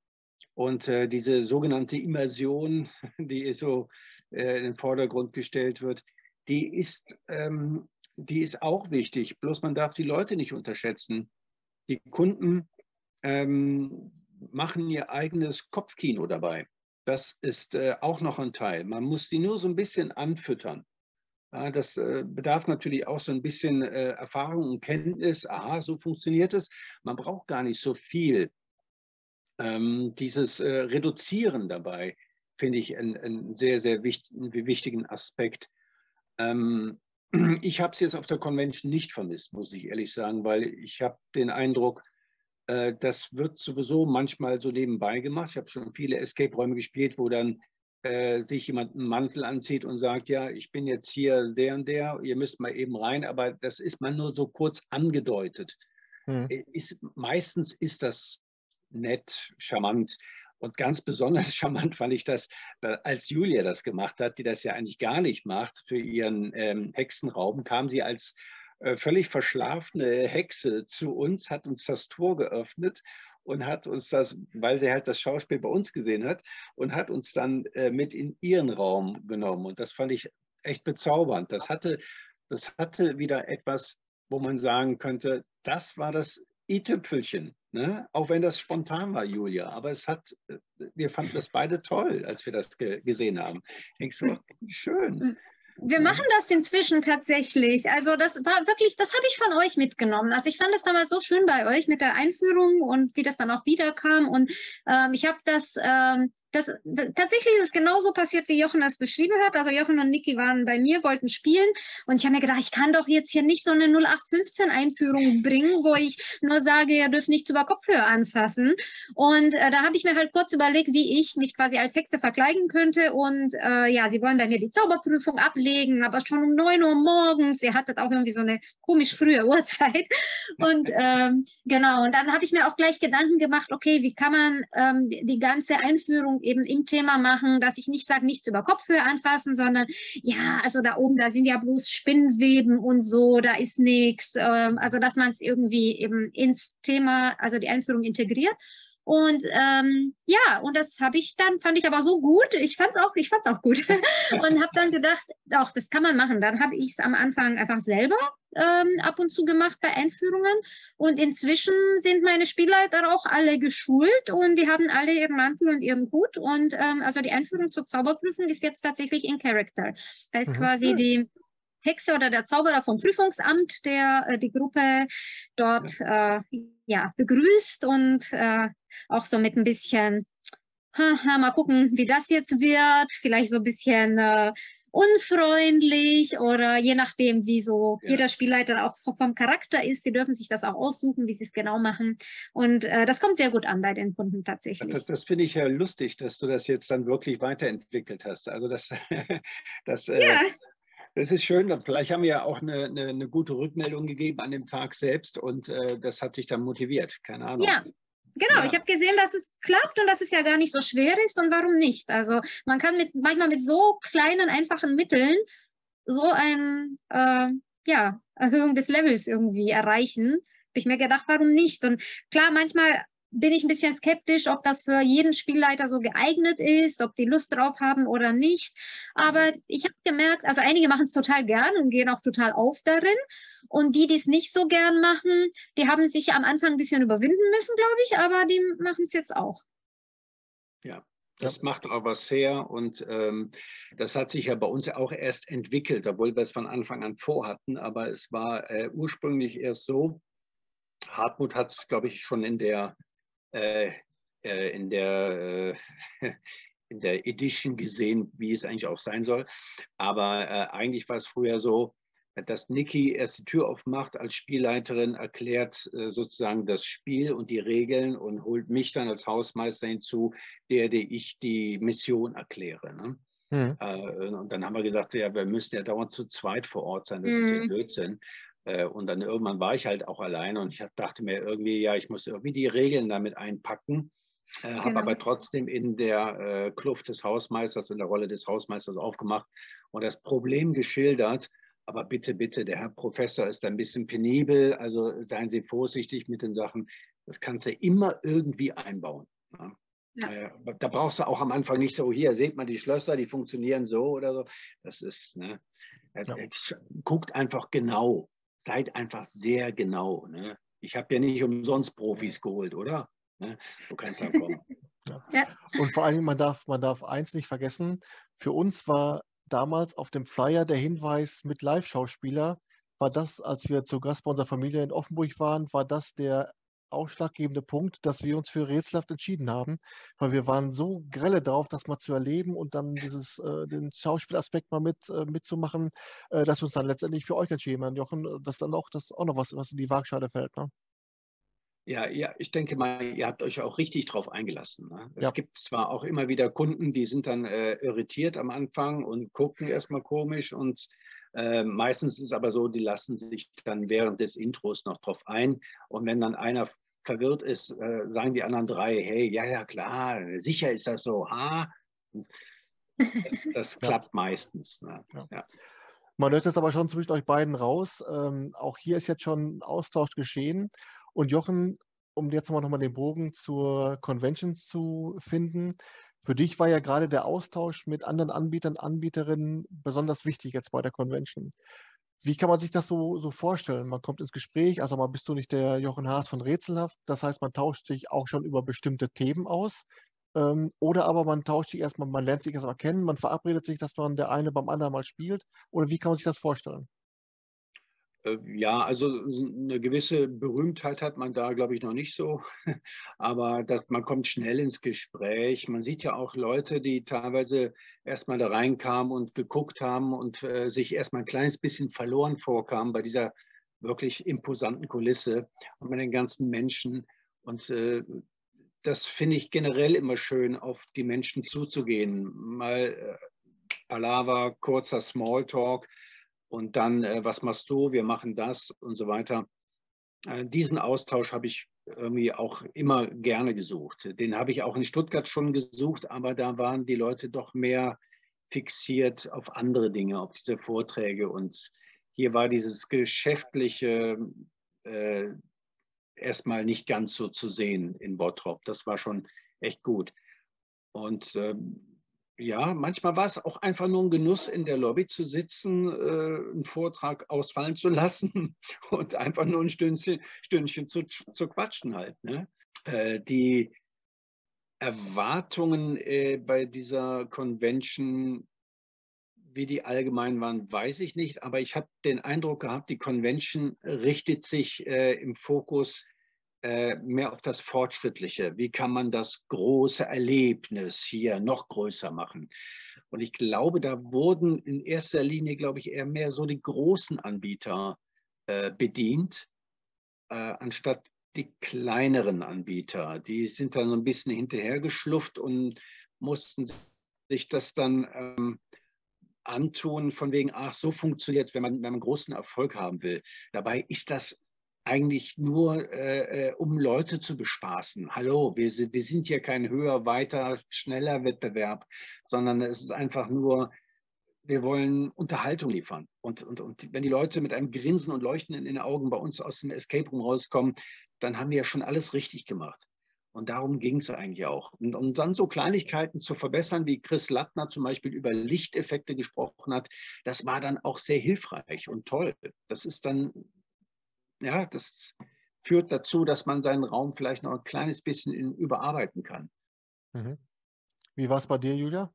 Und äh, diese sogenannte Immersion, die so äh, in den Vordergrund gestellt wird, die ist, ähm, die ist auch wichtig. Bloß man darf die Leute nicht unterschätzen. Die Kunden ähm, machen ihr eigenes Kopfkino dabei. Das ist äh, auch noch ein Teil. Man muss die nur so ein bisschen anfüttern. Ja, das äh, bedarf natürlich auch so ein bisschen äh, Erfahrung und Kenntnis. Aha, so funktioniert es. Man braucht gar nicht so viel. Ähm, dieses äh, Reduzieren dabei finde ich einen sehr, sehr wichtig, wichtigen Aspekt. Ähm, ich habe es jetzt auf der Convention nicht vermisst, muss ich ehrlich sagen, weil ich habe den Eindruck, das wird sowieso manchmal so nebenbei gemacht. Ich habe schon viele Escape-Räume gespielt, wo dann äh, sich jemand einen Mantel anzieht und sagt, ja, ich bin jetzt hier der und der, ihr müsst mal eben rein, aber das ist man nur so kurz angedeutet. Hm. Ist, meistens ist das nett, charmant. Und ganz besonders charmant fand ich das, als Julia das gemacht hat, die das ja eigentlich gar nicht macht für ihren ähm, Hexenraum, kam sie als äh, völlig verschlafene Hexe zu uns, hat uns das Tor geöffnet und hat uns das, weil sie halt das Schauspiel bei uns gesehen hat, und hat uns dann äh, mit in ihren Raum genommen. Und das fand ich echt bezaubernd. Das hatte, das hatte wieder etwas, wo man sagen könnte, das war das i-Tüpfelchen. Ne? Auch wenn das spontan war, Julia. Aber es hat, äh, wir fanden das beide toll, als wir das ge gesehen haben. Denkst du, schön. Wir machen das inzwischen tatsächlich. Also das war wirklich, das habe ich von euch mitgenommen. Also ich fand das damals so schön bei euch mit der Einführung und wie das dann auch wiederkam. Und ähm, ich habe das ähm, das, tatsächlich ist es genauso passiert, wie Jochen das beschrieben hat. Also Jochen und Niki waren bei mir, wollten spielen und ich habe mir gedacht, ich kann doch jetzt hier nicht so eine 0815-Einführung bringen, wo ich nur sage, ihr dürft nichts über Kopfhörer anfassen. Und äh, da habe ich mir halt kurz überlegt, wie ich mich quasi als Hexe verkleiden könnte. Und äh, ja, sie wollen bei mir die Zauberprüfung ablegen, aber schon um 9 Uhr morgens. Ihr hattet auch irgendwie so eine komisch frühe Uhrzeit. Und ähm, genau, und dann habe ich mir auch gleich Gedanken gemacht, okay, wie kann man ähm, die ganze Einführung eben im Thema machen, dass ich nicht sage, nichts über Kopfhörer anfassen, sondern ja, also da oben, da sind ja bloß Spinnweben und so, da ist nichts. Ähm, also dass man es irgendwie eben ins Thema, also die Einführung integriert. Und ähm, ja, und das habe ich dann, fand ich aber so gut. Ich fand es auch, ich fand's auch gut. und habe dann gedacht, auch das kann man machen. Dann habe ich es am Anfang einfach selber ähm, ab und zu gemacht bei Einführungen. Und inzwischen sind meine Spielleiter auch alle geschult und die haben alle ihren Mantel und ihren Hut. Und ähm, also die Einführung zur Zauberprüfung ist jetzt tatsächlich in Character. Da ist mhm. quasi die Hexe oder der Zauberer vom Prüfungsamt, der äh, die Gruppe dort äh, ja, begrüßt und äh, auch so mit ein bisschen, haha, mal gucken, wie das jetzt wird, vielleicht so ein bisschen äh, unfreundlich oder je nachdem, wie so ja. jeder Spielleiter auch vom Charakter ist. Sie dürfen sich das auch aussuchen, wie sie es genau machen. Und äh, das kommt sehr gut an bei den Kunden tatsächlich. Das, das finde ich ja lustig, dass du das jetzt dann wirklich weiterentwickelt hast. Also das, das äh, ja. Das ist schön. Vielleicht haben wir ja auch eine, eine, eine, gute Rückmeldung gegeben an dem Tag selbst und äh, das hat dich dann motiviert. Keine Ahnung. Ja, Genau, ja. ich habe gesehen, dass es klappt und dass es ja gar nicht so schwer ist und warum nicht. Also man kann mit manchmal mit so kleinen, einfachen Mitteln so eine äh, ja, Erhöhung des Levels irgendwie erreichen. Habe ich mir gedacht, warum nicht? Und klar, manchmal bin ich ein bisschen skeptisch, ob das für jeden Spielleiter so geeignet ist, ob die Lust drauf haben oder nicht. Aber ich habe gemerkt, also einige machen es total gern und gehen auch total auf darin. Und die, die es nicht so gern machen, die haben sich am Anfang ein bisschen überwinden müssen, glaube ich, aber die machen es jetzt auch. Ja, das macht auch was her und ähm, das hat sich ja bei uns auch erst entwickelt, obwohl wir es von Anfang an vorhatten. Aber es war äh, ursprünglich erst so, Hartmut hat es, glaube ich, schon in der in der äh, in der Edition gesehen, wie es eigentlich auch sein soll. Aber äh, eigentlich war es früher so, dass Niki erst die Tür aufmacht als Spielleiterin, erklärt äh, sozusagen das Spiel und die Regeln und holt mich dann als Hausmeister hinzu, der, der ich die Mission erkläre. Ne? Mhm. Äh, und dann haben wir gesagt, ja, wir müssen ja dauernd zu zweit vor Ort sein, das mhm. ist ja hm. Blödsinn. Äh, und dann irgendwann war ich halt auch alleine und ich dachte mir irgendwie, ja, ich muss irgendwie die Regeln damit einpacken. Äh, genau. Habe aber trotzdem in der äh, Kluft des Hausmeisters, in der Rolle des Hausmeisters aufgemacht und das Problem geschildert. Aber bitte, bitte, der Herr Professor ist ein bisschen penibel, also seien Sie vorsichtig mit den Sachen. Das kannst du immer irgendwie einbauen. Ne? Ja. Ja. da brauchst du auch am Anfang nicht so, hier seht man die Schlösser, die funktionieren so oder so. Das ist, ne? Ja. Guckt einfach genau seid einfach sehr genau. Ne? Ich habe ja nicht umsonst Profis geholt, oder? Ne? Du kannst dann kommen. Ja. Ja. Und vor allem, man darf, man darf eins nicht vergessen, für uns war damals auf dem Flyer der Hinweis mit Live-Schauspieler, war das, als wir zu Gast bei unserer Familie in Offenburg waren, war das der ausschlaggebende Punkt, dass wir uns für rätselhaft entschieden haben, weil wir waren so grelle drauf, das mal zu erleben und dann dieses, äh, den Schauspielaspekt mal mit, äh, mitzumachen, äh, dass wir uns dann letztendlich für euch entschieden haben, Jochen. Das ist dann auch, das auch noch was, was in die Waagschale fällt. Ne? Ja, ja, ich denke mal, ihr habt euch auch richtig drauf eingelassen. Ne? Es ja. gibt zwar auch immer wieder Kunden, die sind dann äh, irritiert am Anfang und gucken erstmal komisch und äh, meistens ist es aber so, die lassen sich dann während des Intros noch drauf ein. Und wenn dann einer verwirrt ist, äh, sagen die anderen drei, hey, ja, ja, klar, sicher ist das so, ha. Das, das klappt meistens. Ne? Ja. Ja. Man hört es aber schon zwischen euch beiden raus. Ähm, auch hier ist jetzt schon Austausch geschehen. Und Jochen, um jetzt mal nochmal den Bogen zur Convention zu finden, für dich war ja gerade der Austausch mit anderen Anbietern, Anbieterinnen besonders wichtig jetzt bei der Convention. Wie kann man sich das so, so vorstellen? Man kommt ins Gespräch, also mal bist du nicht der Jochen Haas von Rätselhaft, das heißt, man tauscht sich auch schon über bestimmte Themen aus. Ähm, oder aber man tauscht sich erstmal, man lernt sich erstmal kennen, man verabredet sich, dass man der eine beim anderen mal spielt. Oder wie kann man sich das vorstellen? Äh, ja, also eine gewisse Berühmtheit hat man da, glaube ich, noch nicht so. Aber das, man kommt schnell ins Gespräch. Man sieht ja auch Leute, die teilweise erstmal da reinkamen und geguckt haben und äh, sich erstmal ein kleines bisschen verloren vorkamen bei dieser wirklich imposanten Kulisse und mit den ganzen Menschen. Und äh, das finde ich generell immer schön, auf die Menschen zuzugehen. Mal äh, Palaver, kurzer Smalltalk und dann, äh, was machst du, wir machen das und so weiter. Äh, diesen Austausch habe ich irgendwie auch immer gerne gesucht. Den habe ich auch in Stuttgart schon gesucht, aber da waren die Leute doch mehr fixiert auf andere Dinge, auf diese Vorträge. Und hier war dieses Geschäftliche äh, erstmal nicht ganz so zu sehen in Bottrop. Das war schon echt gut. Und ähm, ja, manchmal war es auch einfach nur ein Genuss, in der Lobby zu sitzen, äh, einen Vortrag ausfallen zu lassen und einfach nur ein Stündchen, Stündchen zu, zu quatschen halt. Ne? Äh, die Erwartungen äh, bei dieser Convention, wie die allgemein waren, weiß ich nicht, aber ich habe den Eindruck gehabt, die Convention richtet sich äh, im Fokus mehr auf das Fortschrittliche. Wie kann man das große Erlebnis hier noch größer machen? Und ich glaube, da wurden in erster Linie, glaube ich, eher mehr so die großen Anbieter äh, bedient, äh, anstatt die kleineren Anbieter. Die sind dann so ein bisschen hinterhergeschlufft und mussten sich das dann ähm, antun, von wegen, ach, so funktioniert, wenn man, wenn man großen Erfolg haben will. Dabei ist das eigentlich nur, äh, äh, um Leute zu bespaßen. Hallo, wir, wir sind hier kein höher, weiter, schneller Wettbewerb, sondern es ist einfach nur, wir wollen Unterhaltung liefern. Und, und, und wenn die Leute mit einem Grinsen und Leuchten in den Augen bei uns aus dem Escape Room rauskommen, dann haben wir ja schon alles richtig gemacht. Und darum ging es eigentlich auch. Und um dann so Kleinigkeiten zu verbessern, wie Chris Lattner zum Beispiel über Lichteffekte gesprochen hat, das war dann auch sehr hilfreich und toll. Das ist dann ja, das führt dazu, dass man seinen Raum vielleicht noch ein kleines bisschen überarbeiten kann. Mhm. Wie war es bei dir, Julia?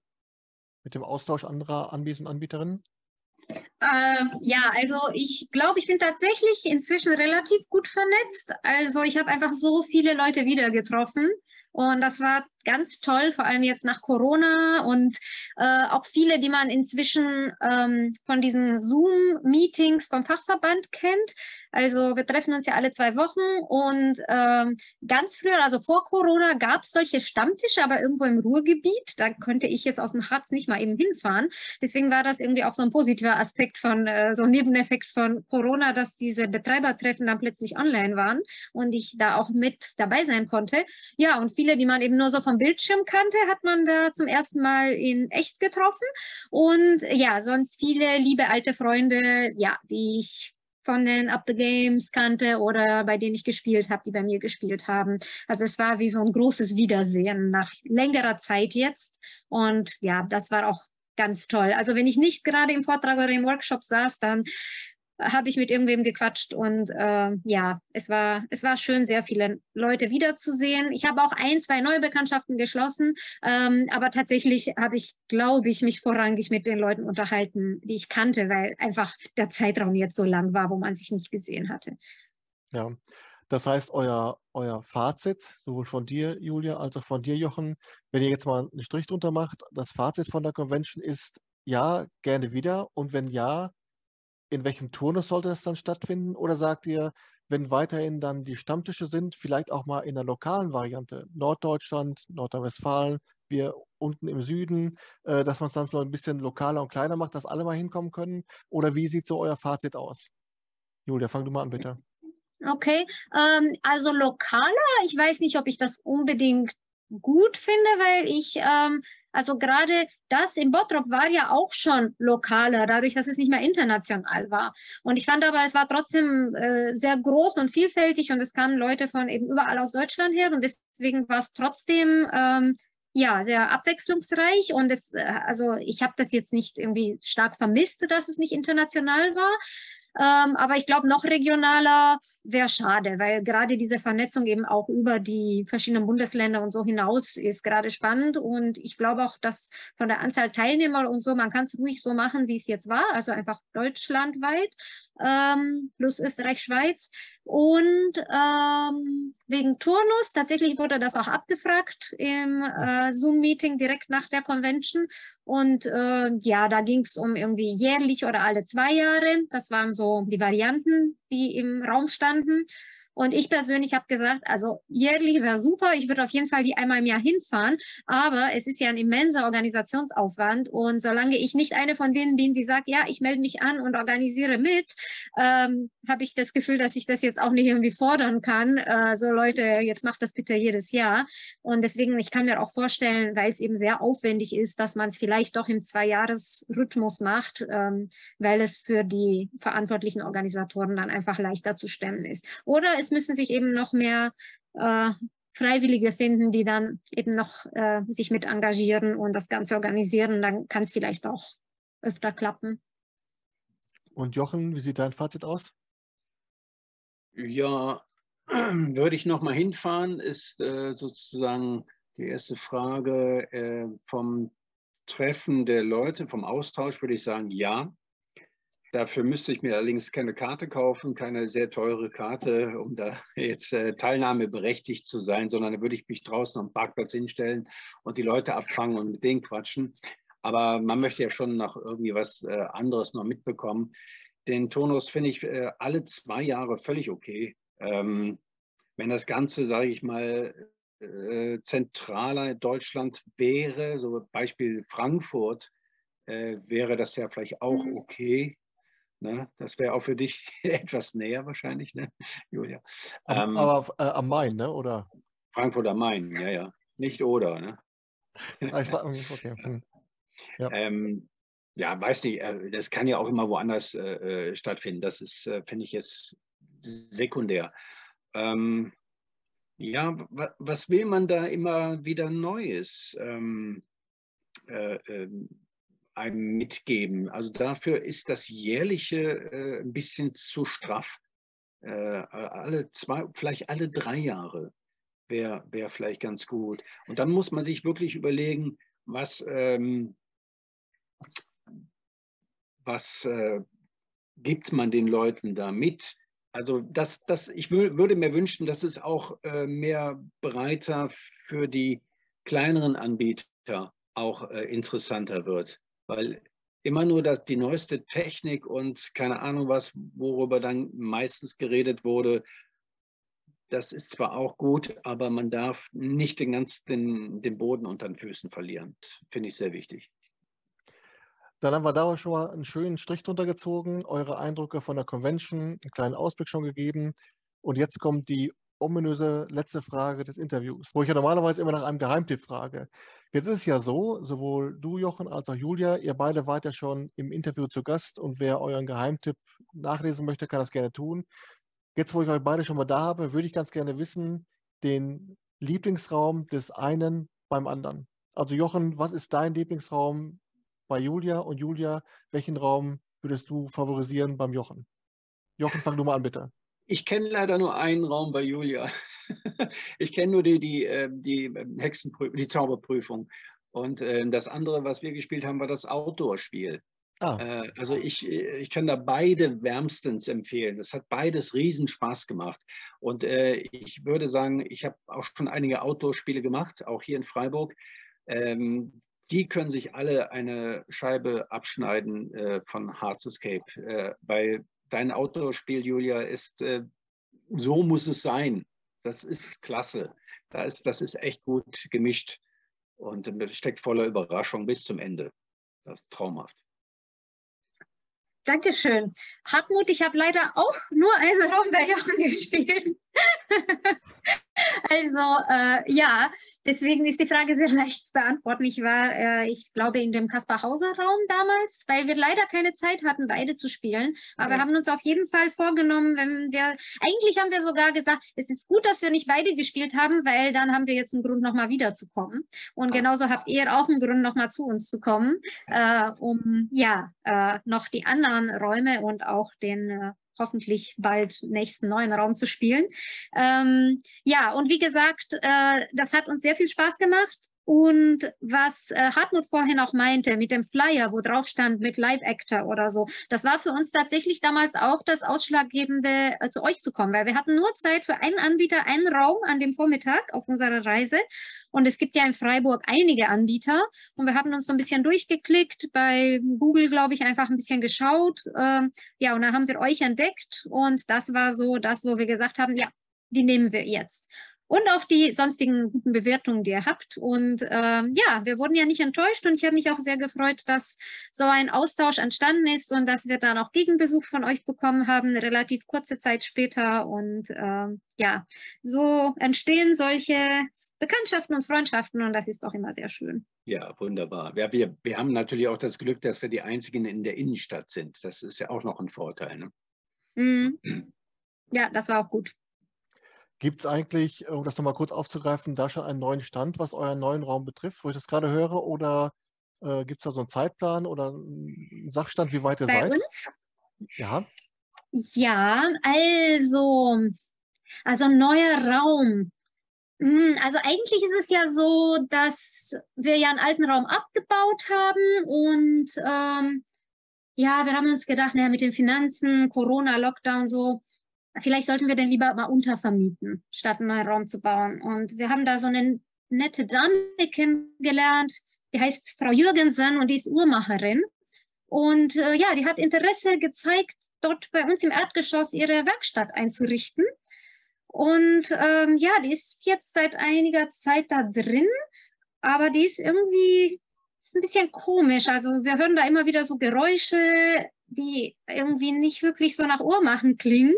Mit dem Austausch anderer Anbieter und Anbieterinnen? Ähm, ja, also ich glaube, ich bin tatsächlich inzwischen relativ gut vernetzt. Also ich habe einfach so viele Leute wieder getroffen und das war ganz toll, vor allem jetzt nach Corona und äh, auch viele, die man inzwischen ähm, von diesen Zoom-Meetings vom Fachverband kennt. Also wir treffen uns ja alle zwei Wochen und ähm, ganz früher, also vor Corona, gab es solche Stammtische, aber irgendwo im Ruhrgebiet. Da könnte ich jetzt aus dem Harz nicht mal eben hinfahren. Deswegen war das irgendwie auch so ein positiver Aspekt von, äh, so ein Nebeneffekt von Corona, dass diese Betreibertreffen dann plötzlich online waren und ich da auch mit dabei sein konnte. Ja, und viele, die man eben nur so von vom Bildschirm kannte, hat man da zum ersten Mal in echt getroffen. Und ja, sonst viele liebe alte Freunde, ja, die ich von den Up the Games kannte oder bei denen ich gespielt habe, die bei mir gespielt haben. Also es war wie so ein großes Wiedersehen nach längerer Zeit jetzt. Und ja, das war auch ganz toll. Also wenn ich nicht gerade im Vortrag oder im Workshop saß, dann habe ich mit irgendwem gequatscht und äh, ja, es war, es war schön, sehr viele Leute wiederzusehen. Ich habe auch ein, zwei neue Bekanntschaften geschlossen, ähm, aber tatsächlich habe ich, glaube ich, mich vorrangig mit den Leuten unterhalten, die ich kannte, weil einfach der Zeitraum jetzt so lang war, wo man sich nicht gesehen hatte. Ja, das heißt, euer, euer Fazit, sowohl von dir, Julia, als auch von dir, Jochen, wenn ihr jetzt mal einen Strich drunter macht, das Fazit von der Convention ist, ja, gerne wieder. Und wenn ja, in welchem Turnus sollte das dann stattfinden? Oder sagt ihr, wenn weiterhin dann die Stammtische sind, vielleicht auch mal in der lokalen Variante, Norddeutschland, Nordrhein-Westfalen, wir unten im Süden, äh, dass man es dann vielleicht ein bisschen lokaler und kleiner macht, dass alle mal hinkommen können? Oder wie sieht so euer Fazit aus? Julia, fang du mal an, bitte. Okay, ähm, also lokaler, ich weiß nicht, ob ich das unbedingt gut finde, weil ich, ähm, also gerade das im Bottrop war ja auch schon lokaler, dadurch, dass es nicht mehr international war. Und ich fand aber, es war trotzdem äh, sehr groß und vielfältig und es kamen Leute von eben überall aus Deutschland her und deswegen war es trotzdem ähm, ja, sehr abwechslungsreich und es, äh, also ich habe das jetzt nicht irgendwie stark vermisst, dass es nicht international war. Ähm, aber ich glaube, noch regionaler wäre schade, weil gerade diese Vernetzung eben auch über die verschiedenen Bundesländer und so hinaus ist gerade spannend. Und ich glaube auch, dass von der Anzahl Teilnehmer und so, man kann es ruhig so machen, wie es jetzt war, also einfach deutschlandweit ähm, plus Österreich, Schweiz. Und ähm, wegen Turnus, tatsächlich wurde das auch abgefragt im äh, Zoom-Meeting direkt nach der Convention. Und äh, ja, da ging es um irgendwie jährlich oder alle zwei Jahre. Das waren so die Varianten, die im Raum standen. Und ich persönlich habe gesagt, also jährlich wäre super. Ich würde auf jeden Fall die einmal im Jahr hinfahren. Aber es ist ja ein immenser Organisationsaufwand. Und solange ich nicht eine von denen bin, die sagt, ja, ich melde mich an und organisiere mit, ähm, habe ich das Gefühl, dass ich das jetzt auch nicht irgendwie fordern kann. Äh, so Leute, jetzt macht das bitte jedes Jahr. Und deswegen, ich kann mir auch vorstellen, weil es eben sehr aufwendig ist, dass man es vielleicht doch im Zwei-Jahres-Rhythmus macht, ähm, weil es für die verantwortlichen Organisatoren dann einfach leichter zu stemmen ist. Oder es müssen sich eben noch mehr äh, Freiwillige finden, die dann eben noch äh, sich mit engagieren und das Ganze organisieren. Dann kann es vielleicht auch öfter klappen. Und Jochen, wie sieht dein Fazit aus? Ja, würde ich noch mal hinfahren, ist äh, sozusagen die erste Frage äh, vom Treffen der Leute, vom Austausch, würde ich sagen, ja. Dafür müsste ich mir allerdings keine Karte kaufen, keine sehr teure Karte, um da jetzt äh, teilnahmeberechtigt zu sein, sondern da würde ich mich draußen am Parkplatz hinstellen und die Leute abfangen und mit denen quatschen. Aber man möchte ja schon noch irgendwie was äh, anderes noch mitbekommen. Den Tonus finde ich äh, alle zwei Jahre völlig okay. Ähm, wenn das Ganze, sage ich mal, äh, zentraler in Deutschland wäre, so Beispiel Frankfurt, äh, wäre das ja vielleicht auch mhm. okay. Ne? Das wäre auch für dich etwas näher wahrscheinlich, ne, Julia? Ähm, aber äh, am Main, ne? oder? Frankfurt am Main, ja, ja. Nicht oder, ne? Ah, okay. Hm. Ja. Ähm, ja, weiß nicht, äh, das kann ja auch immer woanders äh, äh stattfinden. Das ist, äh, finde ich jetzt sekundär. Ähm, ja, was will man da immer wieder Neues? Ähm, äh, ähm, einem mitgeben. Also dafür ist das jährliche äh, ein bisschen zu straff. Äh, alle zwei, vielleicht alle drei Jahre wäre wär vielleicht ganz gut. Und dann muss man sich wirklich überlegen, was, ähm, was äh, gibt man den Leuten da mit? Also das, das, ich würde mir wünschen, dass es auch äh, mehr breiter für die kleineren Anbieter auch äh, interessanter wird weil immer nur das, die neueste Technik und keine Ahnung was, worüber dann meistens geredet wurde, das ist zwar auch gut, aber man darf nicht den ganzen den, den Boden unter den Füßen verlieren. Finde ich sehr wichtig. Dann haben wir da schon mal einen schönen Strich drunter gezogen, eure Eindrücke von der Convention, einen kleinen Ausblick schon gegeben. Und jetzt kommt die ominöse letzte Frage des Interviews, wo ich ja normalerweise immer nach einem Geheimtipp frage. Jetzt ist es ja so, sowohl du, Jochen, als auch Julia, ihr beide wart ja schon im Interview zu Gast und wer euren Geheimtipp nachlesen möchte, kann das gerne tun. Jetzt, wo ich euch beide schon mal da habe, würde ich ganz gerne wissen, den Lieblingsraum des einen beim anderen. Also Jochen, was ist dein Lieblingsraum bei Julia und Julia, welchen Raum würdest du favorisieren beim Jochen? Jochen, fang du mal an, bitte. Ich kenne leider nur einen Raum bei Julia. ich kenne nur die, die, äh, die ähm, Hexenprüfung, die Zauberprüfung. Und äh, das andere, was wir gespielt haben, war das Outdoor-Spiel. Ah. Äh, also ich, ich kann da beide wärmstens empfehlen. Es hat beides riesen Spaß gemacht. Und ich würde sagen, ich habe auch schon einige Outdoor-Spiele gemacht, auch hier in Freiburg. Ähm, die können sich alle eine Scheibe abschneiden äh, von Hearts Escape, äh, weil dein Outdoor-Spiel, Julia, ist, äh, so muss es sein. Das ist klasse. Das ist, das ist echt gut gemischt und steckt voller Überraschung bis zum Ende. Das ist traumhaft. Dankeschön. Hartmut, ich habe leider auch nur einen Raum bei Jochen gespielt. Also äh, ja, deswegen ist die Frage sehr leicht zu beantworten. Ich war, äh, ich glaube, in dem Kaspar-Hauser-Raum damals, weil wir leider keine Zeit hatten, beide zu spielen. Aber wir haben uns auf jeden Fall vorgenommen, wenn wir, eigentlich haben wir sogar gesagt, es ist gut, dass wir nicht beide gespielt haben, weil dann haben wir jetzt einen Grund, nochmal wiederzukommen. Und ah. genauso habt ihr auch einen Grund, nochmal zu uns zu kommen, äh, um ja, äh, noch die anderen Räume und auch den äh, hoffentlich bald nächsten neuen Raum zu spielen. Ähm, ja, und wie gesagt, äh, das hat uns sehr viel Spaß gemacht. Und was äh, Hartmut vorhin auch meinte mit dem Flyer, wo drauf stand mit Live-Actor oder so, das war für uns tatsächlich damals auch das Ausschlaggebende, äh, zu euch zu kommen, weil wir hatten nur Zeit für einen Anbieter, einen Raum an dem Vormittag auf unserer Reise. Und es gibt ja in Freiburg einige Anbieter. Und wir haben uns so ein bisschen durchgeklickt, bei Google, glaube ich, einfach ein bisschen geschaut. Ähm, ja, und dann haben wir euch entdeckt. Und das war so das, wo wir gesagt haben, ja, die nehmen wir jetzt und auch die sonstigen guten Bewertungen, die ihr habt. Und ähm, ja, wir wurden ja nicht enttäuscht und ich habe mich auch sehr gefreut, dass so ein Austausch entstanden ist und dass wir dann auch Gegenbesuch von euch bekommen haben, relativ kurze Zeit später. Und ähm, ja, so entstehen solche Bekanntschaften und Freundschaften und das ist auch immer sehr schön. Ja, wunderbar. Ja, wir, wir haben natürlich auch das Glück, dass wir die Einzigen in der Innenstadt sind. Das ist ja auch noch ein Vorteil. Ne? Mhm. Ja, das war auch gut. Gibt es eigentlich, um das nochmal kurz aufzugreifen, da schon einen neuen Stand, was euren neuen Raum betrifft, wo ich das gerade höre? Oder äh, gibt es da so einen Zeitplan oder einen Sachstand, wie weit ihr Bei seid? Uns? Ja. Ja, also, also neuer Raum. Hm, also eigentlich ist es ja so, dass wir ja einen alten Raum abgebaut haben und ähm, ja, wir haben uns gedacht, naja, mit den Finanzen, Corona, Lockdown so, vielleicht sollten wir den lieber mal untervermieten, statt einen neuen Raum zu bauen. Und wir haben da so eine nette Dame kennengelernt, die heißt Frau Jürgensen und die ist Uhrmacherin. Und äh, ja, die hat Interesse gezeigt, dort bei uns im Erdgeschoss ihre Werkstatt einzurichten. Und ähm, ja, die ist jetzt seit einiger Zeit da drin, aber die ist irgendwie ist ein bisschen komisch. Also wir hören da immer wieder so Geräusche, die irgendwie nicht wirklich so nach Uhrmachen klingen.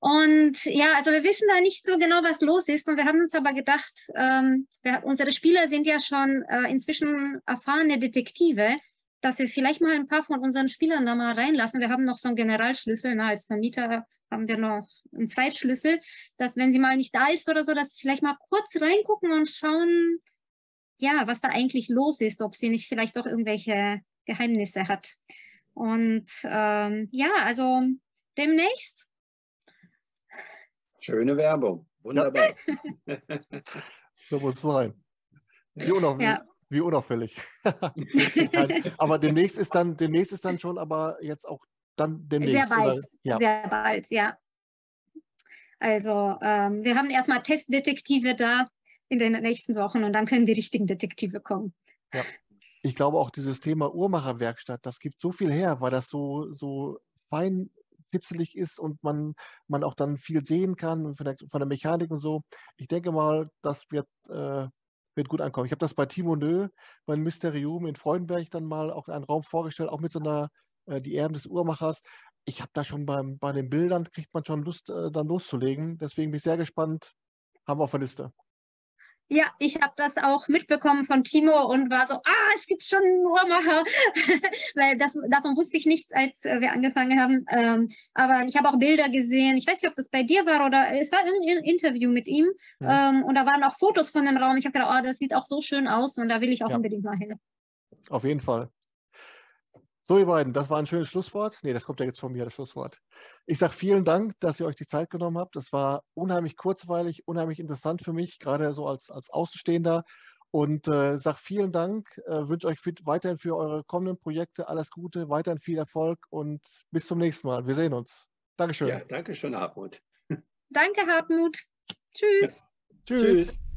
Und ja, also wir wissen da nicht so genau, was los ist. Und wir haben uns aber gedacht, ähm, wir, unsere Spieler sind ja schon äh, inzwischen erfahrene Detektive, dass wir vielleicht mal ein paar von unseren Spielern da mal reinlassen. Wir haben noch so einen Generalschlüssel. Na, als Vermieter haben wir noch einen Zweitschlüssel, dass wenn sie mal nicht da ist oder so, dass sie vielleicht mal kurz reingucken und schauen, ja, was da eigentlich los ist, ob sie nicht vielleicht doch irgendwelche Geheimnisse hat. Und ähm, ja, also demnächst Schöne Werbung. Wunderbar. Ja. so muss es sein. Wie, unauf ja. wie unauffällig. aber demnächst ist dann, demnächst ist dann schon aber jetzt auch dann demnächst. Sehr bald. Ja. Sehr bald, ja. Also ähm, wir haben erstmal Testdetektive da in den nächsten Wochen und dann können die richtigen Detektive kommen. Ja. Ich glaube auch dieses Thema Uhrmacherwerkstatt, das gibt so viel her, weil das so, so fein kitzelig ist und man, man auch dann viel sehen kann von der, von der Mechanik und so. Ich denke mal, das wird, äh, wird gut ankommen. Ich habe das bei Timo Nö, beim Mysterium in Freudenberg dann mal auch einen Raum vorgestellt, auch mit so einer, äh, die Erben des Uhrmachers. Ich habe da schon beim, bei den Bildern, kriegt man schon Lust, äh, dann loszulegen. Deswegen bin ich sehr gespannt. Haben wir auf der Liste. Ja, ich habe das auch mitbekommen von Timo und war so, ah, es gibt schon einen Uhrmacher, weil das, davon wusste ich nichts, als äh, wir angefangen haben. Ähm, aber ich habe auch Bilder gesehen. Ich weiß nicht, ob das bei dir war oder es war ein Interview mit ihm ja. ähm, und da waren auch Fotos von dem Raum. Ich habe gedacht, oh, das sieht auch so schön aus und da will ich auch ja. unbedingt mal hin. Auf jeden Fall. So, ihr beiden, das war ein schönes Schlusswort. Nee, das kommt ja jetzt von mir, das Schlusswort. Ich sage vielen Dank, dass ihr euch die Zeit genommen habt. Das war unheimlich kurzweilig, unheimlich interessant für mich, gerade so als, als Außenstehender. Und äh, sage vielen Dank, äh, wünsche euch für, weiterhin für eure kommenden Projekte alles Gute, weiterhin viel Erfolg und bis zum nächsten Mal. Wir sehen uns. Dankeschön. Ja, danke schön, Hartmut. Danke, Hartmut. Tschüss. Ja. Tschüss. Tschüss.